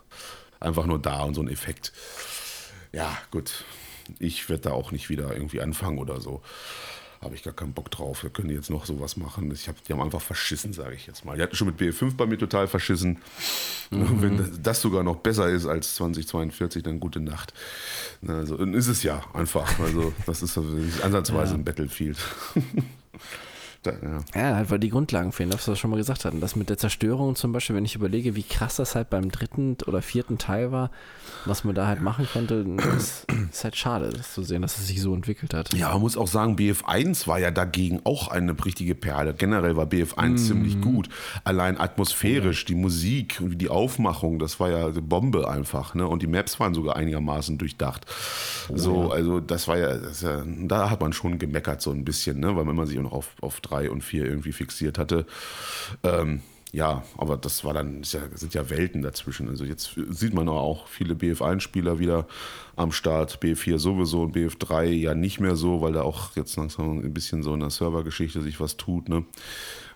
einfach nur da und so ein Effekt. Ja, gut. Ich werde da auch nicht wieder irgendwie anfangen oder so. Habe ich gar keinen Bock drauf. Wir können jetzt noch sowas machen. Ich hab, die haben einfach verschissen, sage ich jetzt mal. Die hatten schon mit BF5 bei mir total verschissen. Mhm. Wenn das sogar noch besser ist als 2042, dann gute Nacht. Also, dann ist es ja einfach. Also, das ist ansatzweise ja. ein Battlefield. ja. ja, halt, weil die Grundlagen fehlen, was wir schon mal gesagt hatten. Das mit der Zerstörung zum Beispiel, wenn ich überlege, wie krass das halt beim dritten oder vierten Teil war, was man da halt machen konnte, ist, ist halt schade, das zu sehen, dass es sich so entwickelt hat. Ja, man muss auch sagen, BF1 war ja dagegen auch eine richtige Perle. Generell war BF1 mm. ziemlich gut. Allein atmosphärisch, ja. die Musik und die Aufmachung, das war ja eine Bombe einfach. Ne? Und die Maps waren sogar einigermaßen durchdacht. Oh, so, ja. also das war ja, das ja, da hat man schon gemeckert so ein bisschen, ne? weil man sich auch noch auf, auf drei 3 und 4 irgendwie fixiert hatte. Ähm, ja, aber das war dann, ja, sind ja Welten dazwischen. Also jetzt sieht man auch viele BF1-Spieler wieder am Start, BF4 sowieso und BF3 ja nicht mehr so, weil da auch jetzt langsam ein bisschen so in der Servergeschichte sich was tut, ne?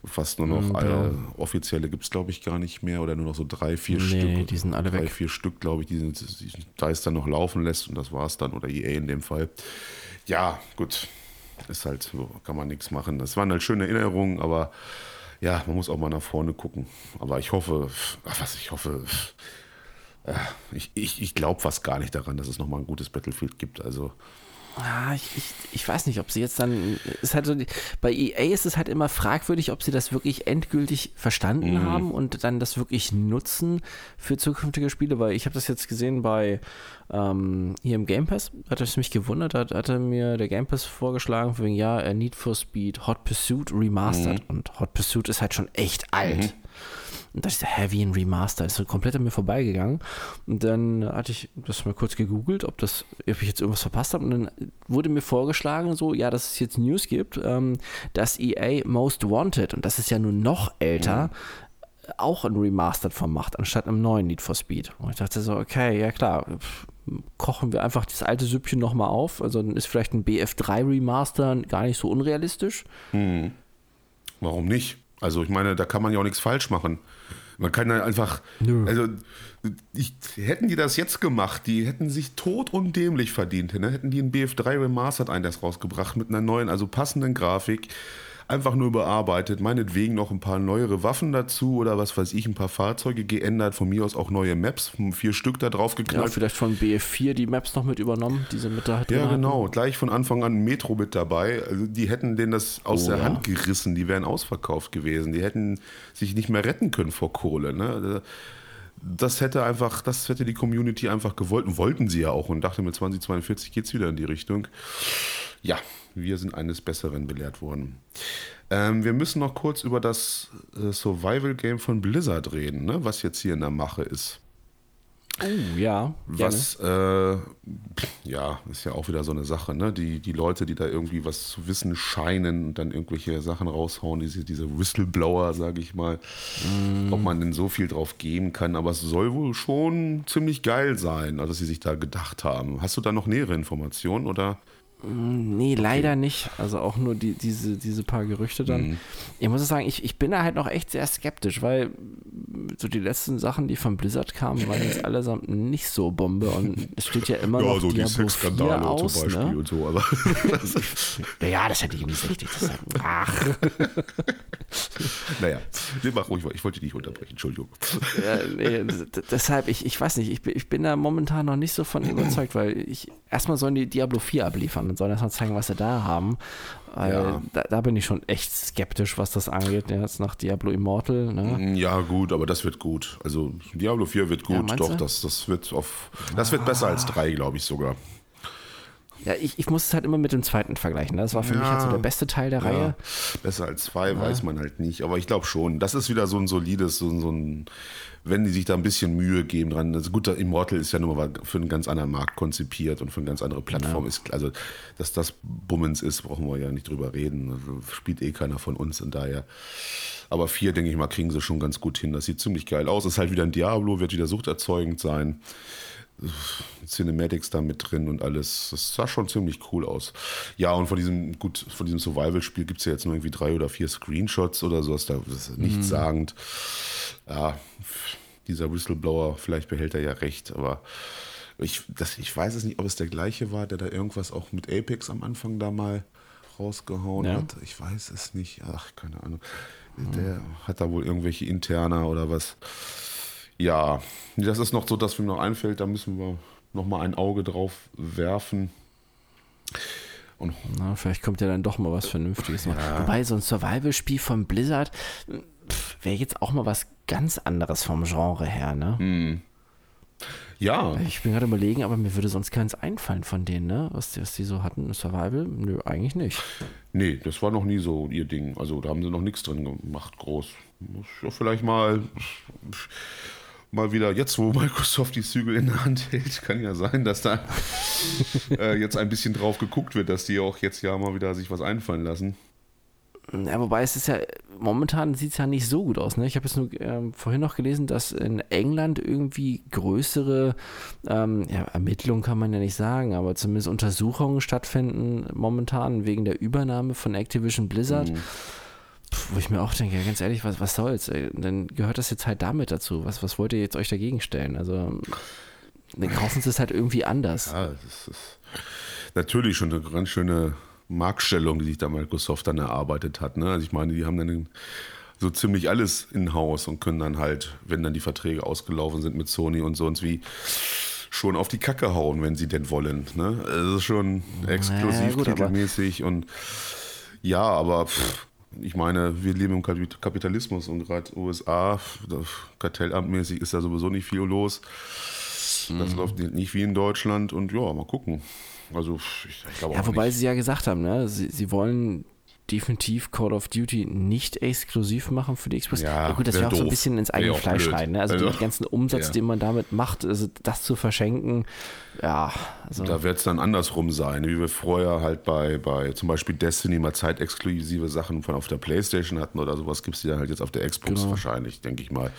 Fast nur noch mhm, ja. offizielle gibt es, glaube ich, gar nicht mehr oder nur noch so drei, vier nee, Stück. Die sind alle drei, weg. vier Stück, glaube ich, die, sind, die DICE dann noch laufen lässt und das war es dann, oder EA in dem Fall. Ja, gut ist halt so, kann man nichts machen. Das waren halt schöne Erinnerungen, aber ja, man muss auch mal nach vorne gucken. Aber ich hoffe, ach was, ich hoffe, äh, ich, ich, ich glaube fast gar nicht daran, dass es nochmal ein gutes Battlefield gibt. Also Ah, ich, ich, ich, weiß nicht, ob sie jetzt dann. Ist halt so, bei EA ist es halt immer fragwürdig, ob sie das wirklich endgültig verstanden mhm. haben und dann das wirklich nutzen für zukünftige Spiele, weil ich habe das jetzt gesehen bei ähm, hier im Game Pass, hat es mich gewundert, hat, hatte mir der Game Pass vorgeschlagen, wegen ja, Need for Speed Hot Pursuit Remastered mhm. und Hot Pursuit ist halt schon echt alt. Mhm. Und da ist der Heavy in Remaster, ist so komplett an mir vorbeigegangen. Und dann hatte ich das mal kurz gegoogelt, ob das, ob ich jetzt irgendwas verpasst habe. Und dann wurde mir vorgeschlagen, so, ja, dass es jetzt News gibt, ähm, dass EA Most Wanted, und das ist ja nun noch älter, mhm auch ein Remastered-Form macht, anstatt einem neuen Need for Speed. Und ich dachte so, okay, ja klar, kochen wir einfach das alte Süppchen nochmal auf. Also dann ist vielleicht ein BF3 Remaster gar nicht so unrealistisch. Hm. Warum nicht? Also ich meine, da kann man ja auch nichts falsch machen. Man kann dann einfach, Nö. also ich, hätten die das jetzt gemacht, die hätten sich tot und dämlich verdient. Ne? Hätten die ein BF3 Remastered eines rausgebracht mit einer neuen, also passenden Grafik, einfach nur überarbeitet, meinetwegen noch ein paar neuere Waffen dazu oder was weiß ich, ein paar Fahrzeuge geändert, von mir aus auch neue Maps, vier Stück da drauf geknallt. Ja, vielleicht von BF4 die Maps noch mit übernommen, diese mit da Ja, genau, hatten. gleich von Anfang an Metro mit dabei. Also die hätten denen das aus oh, der ja. Hand gerissen, die wären ausverkauft gewesen, die hätten sich nicht mehr retten können vor Kohle. Ne? das hätte einfach, das hätte die Community einfach gewollt und wollten sie ja auch und dachte mit 2042 geht es wieder in die Richtung. Ja, wir sind eines Besseren belehrt worden. Ähm, wir müssen noch kurz über das äh, Survival-Game von Blizzard reden, ne? was jetzt hier in der Mache ist. Oh, ja. Was, äh, ja, ist ja auch wieder so eine Sache, ne? Die, die Leute, die da irgendwie was zu wissen scheinen und dann irgendwelche Sachen raushauen, diese, diese Whistleblower, sage ich mal, mm. ob man denn so viel drauf geben kann, aber es soll wohl schon ziemlich geil sein, also dass sie sich da gedacht haben. Hast du da noch nähere Informationen oder? Mm, nee, okay. leider nicht. Also auch nur die, diese, diese paar Gerüchte dann. Mhm. Ich muss sagen, ich, ich bin da halt noch echt sehr skeptisch, weil so die letzten Sachen, die von Blizzard kamen, waren jetzt allesamt nicht so Bombe und es steht ja immer ja, noch so Diablo die Sexskandale aus, zum Beispiel ne? und so, aber ja, das hätte ich nicht richtig zu sagen. Ach. naja, nee, mach ruhig, ich wollte dich nicht unterbrechen, Entschuldigung. Ja, nee, deshalb, ich, ich weiß nicht, ich, ich bin da momentan noch nicht so von überzeugt, weil ich erstmal sollen die Diablo 4 abliefern und sollen erstmal zeigen, was sie da haben. Weil ja. da, da, bin ich schon echt skeptisch, was das angeht, jetzt nach Diablo Immortal. Ne? Ja, gut, aber das wird gut. Also Diablo 4 wird gut, ja, doch, das, das wird auf. Das wird besser als 3, glaube ich sogar. Ja, ich, ich muss es halt immer mit dem zweiten vergleichen. Ne? Das war für ja, mich halt so der beste Teil der ja. Reihe. Besser als zwei ja. weiß man halt nicht. Aber ich glaube schon, das ist wieder so ein solides, so, so ein, wenn die sich da ein bisschen Mühe geben dran. Also gut, Immortal ist ja nun mal für einen ganz anderen Markt konzipiert und für eine ganz andere Plattform ist. Also, dass das Bummens ist, brauchen wir ja nicht drüber reden. Also, spielt eh keiner von uns und daher. Aber vier, denke ich mal, kriegen sie schon ganz gut hin. Das sieht ziemlich geil aus. Ist halt wieder ein Diablo, wird wieder suchterzeugend sein. Cinematics da mit drin und alles. Das sah schon ziemlich cool aus. Ja, und von diesem, gut, von diesem Survival-Spiel gibt es ja jetzt nur irgendwie drei oder vier Screenshots oder sowas. Das ist nichts mhm. sagend. Ja, dieser Whistleblower, vielleicht behält er ja recht, aber ich, das, ich weiß es nicht, ob es der gleiche war, der da irgendwas auch mit Apex am Anfang da mal rausgehauen ja. hat. Ich weiß es nicht. Ach, keine Ahnung. Mhm. Der hat da wohl irgendwelche Interner oder was. Ja, das ist noch so, dass mir noch einfällt, da müssen wir noch mal ein Auge drauf werfen. Und Na, vielleicht kommt ja dann doch mal was Vernünftiges. Ja. Wobei so ein Survival-Spiel von Blizzard wäre jetzt auch mal was ganz anderes vom Genre her, ne? Hm. Ja. Ich bin gerade überlegen, aber mir würde sonst keins einfallen von denen, ne? Was die, was die so hatten, Survival? Nö, eigentlich nicht. Nee, das war noch nie so ihr Ding. Also da haben sie noch nichts drin gemacht, groß. Muss ja vielleicht mal mal wieder, jetzt wo Microsoft die Zügel in der Hand hält, kann ja sein, dass da äh, jetzt ein bisschen drauf geguckt wird, dass die auch jetzt ja mal wieder sich was einfallen lassen. Ja, wobei es ist ja, momentan sieht es ja nicht so gut aus. Ne? Ich habe jetzt nur ähm, vorhin noch gelesen, dass in England irgendwie größere ähm, ja, Ermittlungen kann man ja nicht sagen, aber zumindest Untersuchungen stattfinden momentan wegen der Übernahme von Activision Blizzard. Mhm wo ich mir auch denke, ganz ehrlich, was, was soll's? Dann gehört das jetzt halt damit dazu. Was, was wollt ihr jetzt euch dagegen stellen? Also, dann kaufen sie es halt irgendwie anders. Ja, das ist natürlich schon eine ganz schöne Marktstellung, die sich da Microsoft dann erarbeitet hat. Ne? Also ich meine, die haben dann so ziemlich alles in Haus und können dann halt, wenn dann die Verträge ausgelaufen sind mit Sony und sonst wie, schon auf die Kacke hauen, wenn sie denn wollen. Ne? Es ist schon exklusiv, naja, titelmäßig und ja, aber pff, ich meine, wir leben im Kapitalismus und gerade USA, kartellamtmäßig ist da sowieso nicht viel los. Das mhm. läuft nicht wie in Deutschland und ja, mal gucken. Also ich, ich glaube Ja, wobei nicht. sie ja gesagt haben, ne, sie, sie wollen definitiv Call of Duty nicht exklusiv machen für die Xbox. Ja, ja gut, das wäre auch so ein bisschen ins eigene Fleisch blöd. rein. Ne? Also, also den ganzen Umsatz, ja. den man damit macht, also das zu verschenken, ja. Also. Da wird es dann andersrum sein, wie wir vorher halt bei, bei zum Beispiel Destiny mal zeitexklusive Sachen von auf der Playstation hatten oder sowas, gibt es die dann halt jetzt auf der Xbox genau. wahrscheinlich, denke ich mal.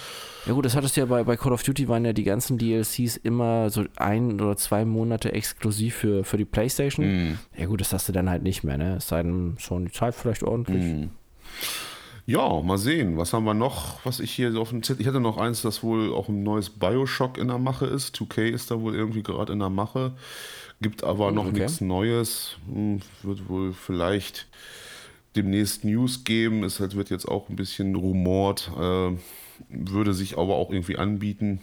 Ja gut, das hattest du ja bei, bei Call of Duty waren ja die ganzen DLCs immer so ein oder zwei Monate exklusiv für, für die Playstation. Mm. Ja gut, das hast du dann halt nicht mehr, ne? Es sei denn schon die Zeit vielleicht ordentlich. Mm. Ja, mal sehen. Was haben wir noch, was ich hier so auf dem Zettel. Ich hatte noch eins, das wohl auch ein neues Bioshock in der Mache ist. 2K ist da wohl irgendwie gerade in der Mache. Gibt aber noch okay. nichts Neues. Hm, wird wohl vielleicht demnächst News geben. Es halt wird jetzt auch ein bisschen rumort. Äh, würde sich aber auch irgendwie anbieten.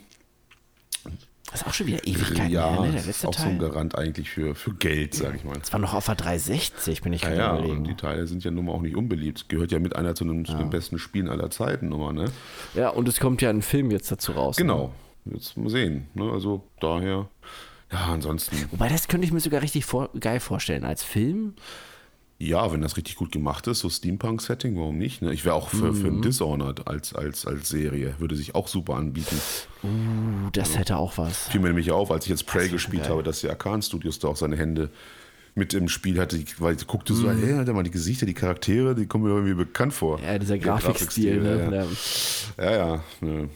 Das ist auch schon wieder Ewigkeit ja, her, ne? Der das ist letzte auch so Teil. ein Garant eigentlich für, für Geld, sag ich mal. das war noch auf der 360, bin ich Ja, gerade ja, überlegen. und die Teile sind ja nun mal auch nicht unbeliebt. Gehört ja mit einer zu, den- zu den besten Spielen aller Zeiten, Nummer, ne? Ja, und es kommt ja ein Film jetzt dazu raus. Ne? Genau. Jetzt mal sehen. Ne? Also daher, ja, ansonsten, Wobei, das könnte ich mir sogar richtig vor geil vorstellen. Als Film, ja, wenn das richtig gut gemacht ist, so Steampunk-Setting, warum nicht? Ne? Ich wäre auch für, Mhm. für ein Dishonored als, als, als Serie, würde sich auch super anbieten. uh, das hätte auch was. Fiel mir nämlich auf, als ich jetzt Prey gespielt geil. habe, dass die Arcan Studios da auch seine Hände mit im Spiel hatte, weil ich guckte so, hey, Alter, mal die Gesichter, die Charaktere, die kommen mir irgendwie bekannt vor. Mhm. Ja, dieser Grafikstil, Grafikstil, ne? ja. Ja. Ja, ja. Ne.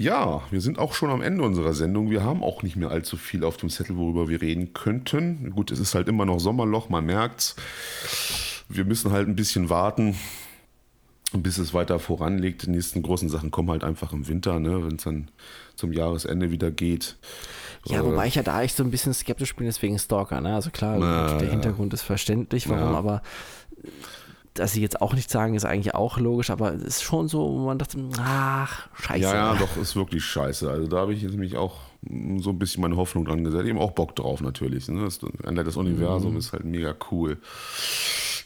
Ja, wir sind auch schon am Ende unserer Sendung. Wir haben auch nicht mehr allzu viel auf dem Zettel, worüber wir reden könnten. Gut, es ist halt immer noch Sommerloch, man merkt's. Wir müssen halt ein bisschen warten, bis es weiter voranlegt. Die nächsten großen Sachen kommen halt einfach im Winter, ne, wenn es dann zum Jahresende wieder geht. Ja, wobei ich ja da echt so ein bisschen skeptisch bin, deswegen Stalker. Ne? Also klar, Na, der. Hintergrund ist verständlich, warum, Ja. aber dass sie jetzt auch nicht sagen, ist eigentlich auch logisch, aber es ist schon so, wo man dachte, ach, scheiße. Ja, ja, doch, ist wirklich scheiße. Also da habe ich jetzt nämlich auch so ein bisschen meine Hoffnung dran gesetzt. Eben auch Bock drauf natürlich. Ne? Das, das Universum ist halt mega cool.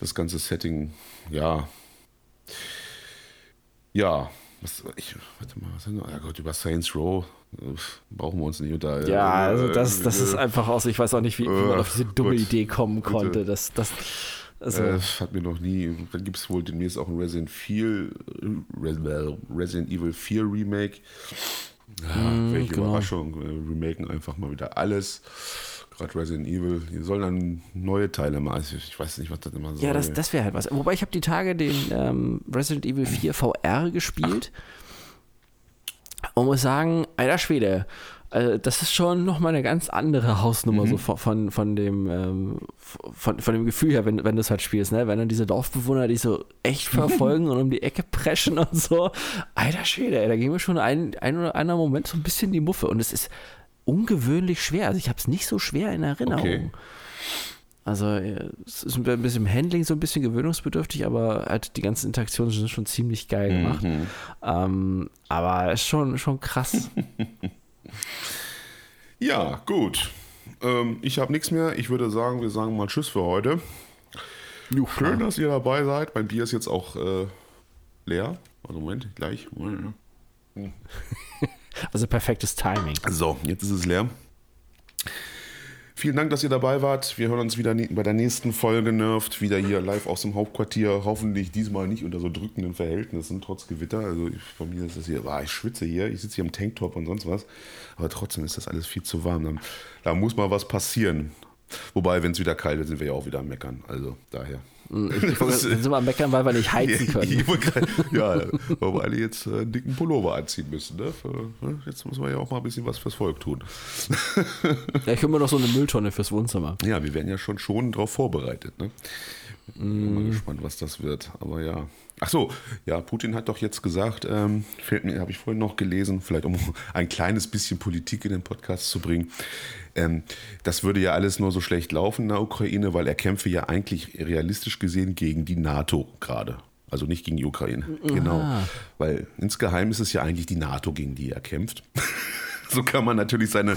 Das ganze Setting, ja. Ja, was, ich, warte mal, was wir? Ja Gott, über Saints Row äh, brauchen wir uns nicht unter. Ja, also äh, das, das ist einfach aus, ich weiß auch nicht, wie, wie man Äh, auf diese dumme gut, Idee kommen bitte. konnte. Das, das, also, Äh, hat mir noch nie. Dann gibt es wohl demnächst auch ein Resident, 4, Res, äh, Resident Evil 4 Remake. Ja, welche genau. Überraschung. Wir remaken einfach mal wieder alles. Gerade Resident Evil. Die sollen dann neue Teile machen. Ich weiß nicht, was das immer soll. ja, das, das wäre halt was. Wobei ich habe die Tage den ähm, Resident Evil 4 VR gespielt und muss sagen, alter Schwede, äh, das ist schon nochmal eine ganz andere Hausnummer so von, von, von dem ähm, von, von dem Gefühl her, wenn, wenn du es halt spielst, ne? Wenn dann diese Dorfbewohner dich so echt verfolgen und um die Ecke preschen und so. Alter Schwede, ey, da ging mir schon ein, ein oder einer Moment so ein bisschen die Muffe und es ist ungewöhnlich schwer. Also ich habe es nicht so schwer in Erinnerung. Okay. Also äh, es ist ein bisschen im Handling so ein bisschen gewöhnungsbedürftig, aber halt die ganzen Interaktionen sind schon ziemlich geil gemacht. Mhm. Ähm, aber ist schon, schon krass. Ja, gut. Ähm, ich habe nichts mehr. Ich würde sagen, wir sagen mal Tschüss für heute. Schön, dass ihr dabei seid. Mein Bier ist jetzt auch äh, leer. Also Moment, gleich. Also perfektes Timing. So, jetzt ist es leer. Vielen Dank, dass ihr dabei wart. Wir hören uns wieder bei der nächsten Folge Nervt. Wieder hier live aus dem Hauptquartier. Hoffentlich diesmal nicht unter so drückenden Verhältnissen, trotz Gewitter. Also ich, von mir ist das hier, ah, ich schwitze hier. Ich sitze hier im Tanktop und sonst was. Aber trotzdem ist das alles viel zu warm. Da, da muss mal was passieren. Wobei, wenn es wieder kalt wird, sind wir ja auch wieder am Meckern. Also daher. Ich Dann sind wir am Meckern, weil wir nicht heizen können. Ja, weil wir alle jetzt äh, einen dicken Pullover anziehen müssen. Ne? Ne? Jetzt muss man ja auch mal ein bisschen was fürs Volk tun. Ja, ich habe mir noch so eine Mülltonne fürs Wohnzimmer. Ja, wir werden ja schon schon darauf vorbereitet. Ne? Bin mal gespannt, was das wird. Aber ja. Ach so, ja, Putin hat doch jetzt gesagt, ähm, fällt mir, habe ich vorhin noch gelesen, vielleicht um ein kleines bisschen Politik in den Podcast zu bringen. Ähm, das würde ja alles nur so schlecht laufen in der Ukraine, weil er kämpfe ja eigentlich realistisch gesehen gegen die NATO gerade. Also nicht gegen die Ukraine. Genau. Weil insgeheim ist es ja eigentlich die NATO, gegen die er kämpft. so kann man natürlich seine,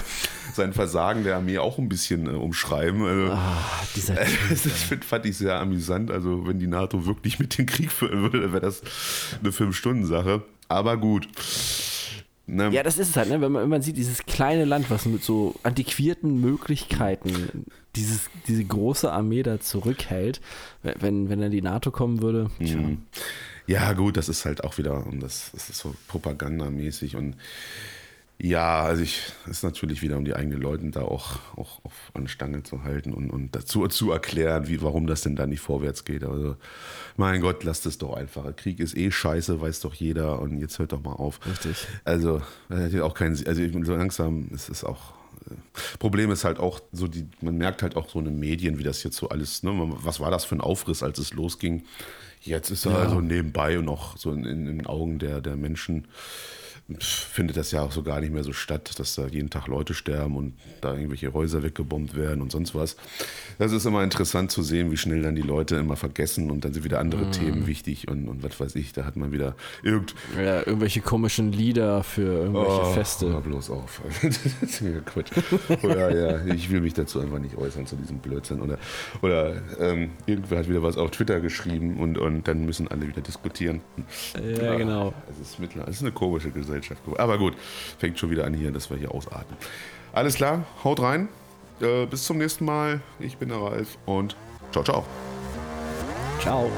sein Versagen der Armee auch ein bisschen äh, umschreiben. Also, Ah, dieser das find- fand ich sehr amüsant. Also, wenn die NATO wirklich mit den Krieg führen würde, wäre das eine Fünf-Stunden-Sache. Aber gut. Ne? Ja, das ist es halt, ne? wenn, man, wenn man sieht, dieses kleine Land, was mit so antiquierten Möglichkeiten dieses, diese große Armee da zurückhält, wenn, wenn dann die NATO kommen würde. Mhm. Ja, gut, das ist halt auch wieder, und das, das ist so propagandamäßig und ja, also ich ist natürlich wieder, um die eigenen Leute da auch, auch auf an Stange zu halten und, und dazu zu erklären, wie, warum das denn da nicht vorwärts geht. Also, mein Gott, lasst es doch einfach. Krieg ist eh scheiße, weiß doch jeder und jetzt hört doch mal auf. Richtig. Also, das hat ja auch keinen, also ich, so langsam ist es auch. äh, Problem ist halt auch so, die, man merkt halt auch so in den Medien, wie das jetzt so alles, ne, was war das für ein Aufriss, als es losging. Jetzt ist er Ja. also nebenbei und auch so in, in den Augen der, der Menschen findet das ja auch so gar nicht mehr so statt, dass da jeden Tag Leute sterben und da irgendwelche Häuser weggebombt werden und sonst was. Das ist immer interessant zu sehen, wie schnell dann die Leute immer vergessen und dann sind wieder andere mm. Themen wichtig und, und was weiß ich, da hat man wieder irgend ja, irgendwelche komischen Lieder für irgendwelche oh, Feste. Hör bloß auf. das ist mir Quatsch. Oder ja, ich will mich dazu einfach nicht äußern zu diesem Blödsinn. Oder, oder ähm, irgendwer hat wieder was auf Twitter geschrieben und, und dann müssen alle wieder diskutieren. Ja, ja genau. Es ist, es ist eine komische Gesellschaft. Gesellschaft. Aber gut, fängt schon wieder an hier, dass wir hier ausatmen. Alles klar, haut rein. Äh, bis zum nächsten Mal. Ich bin der Ralf und ciao, ciao. Ciao.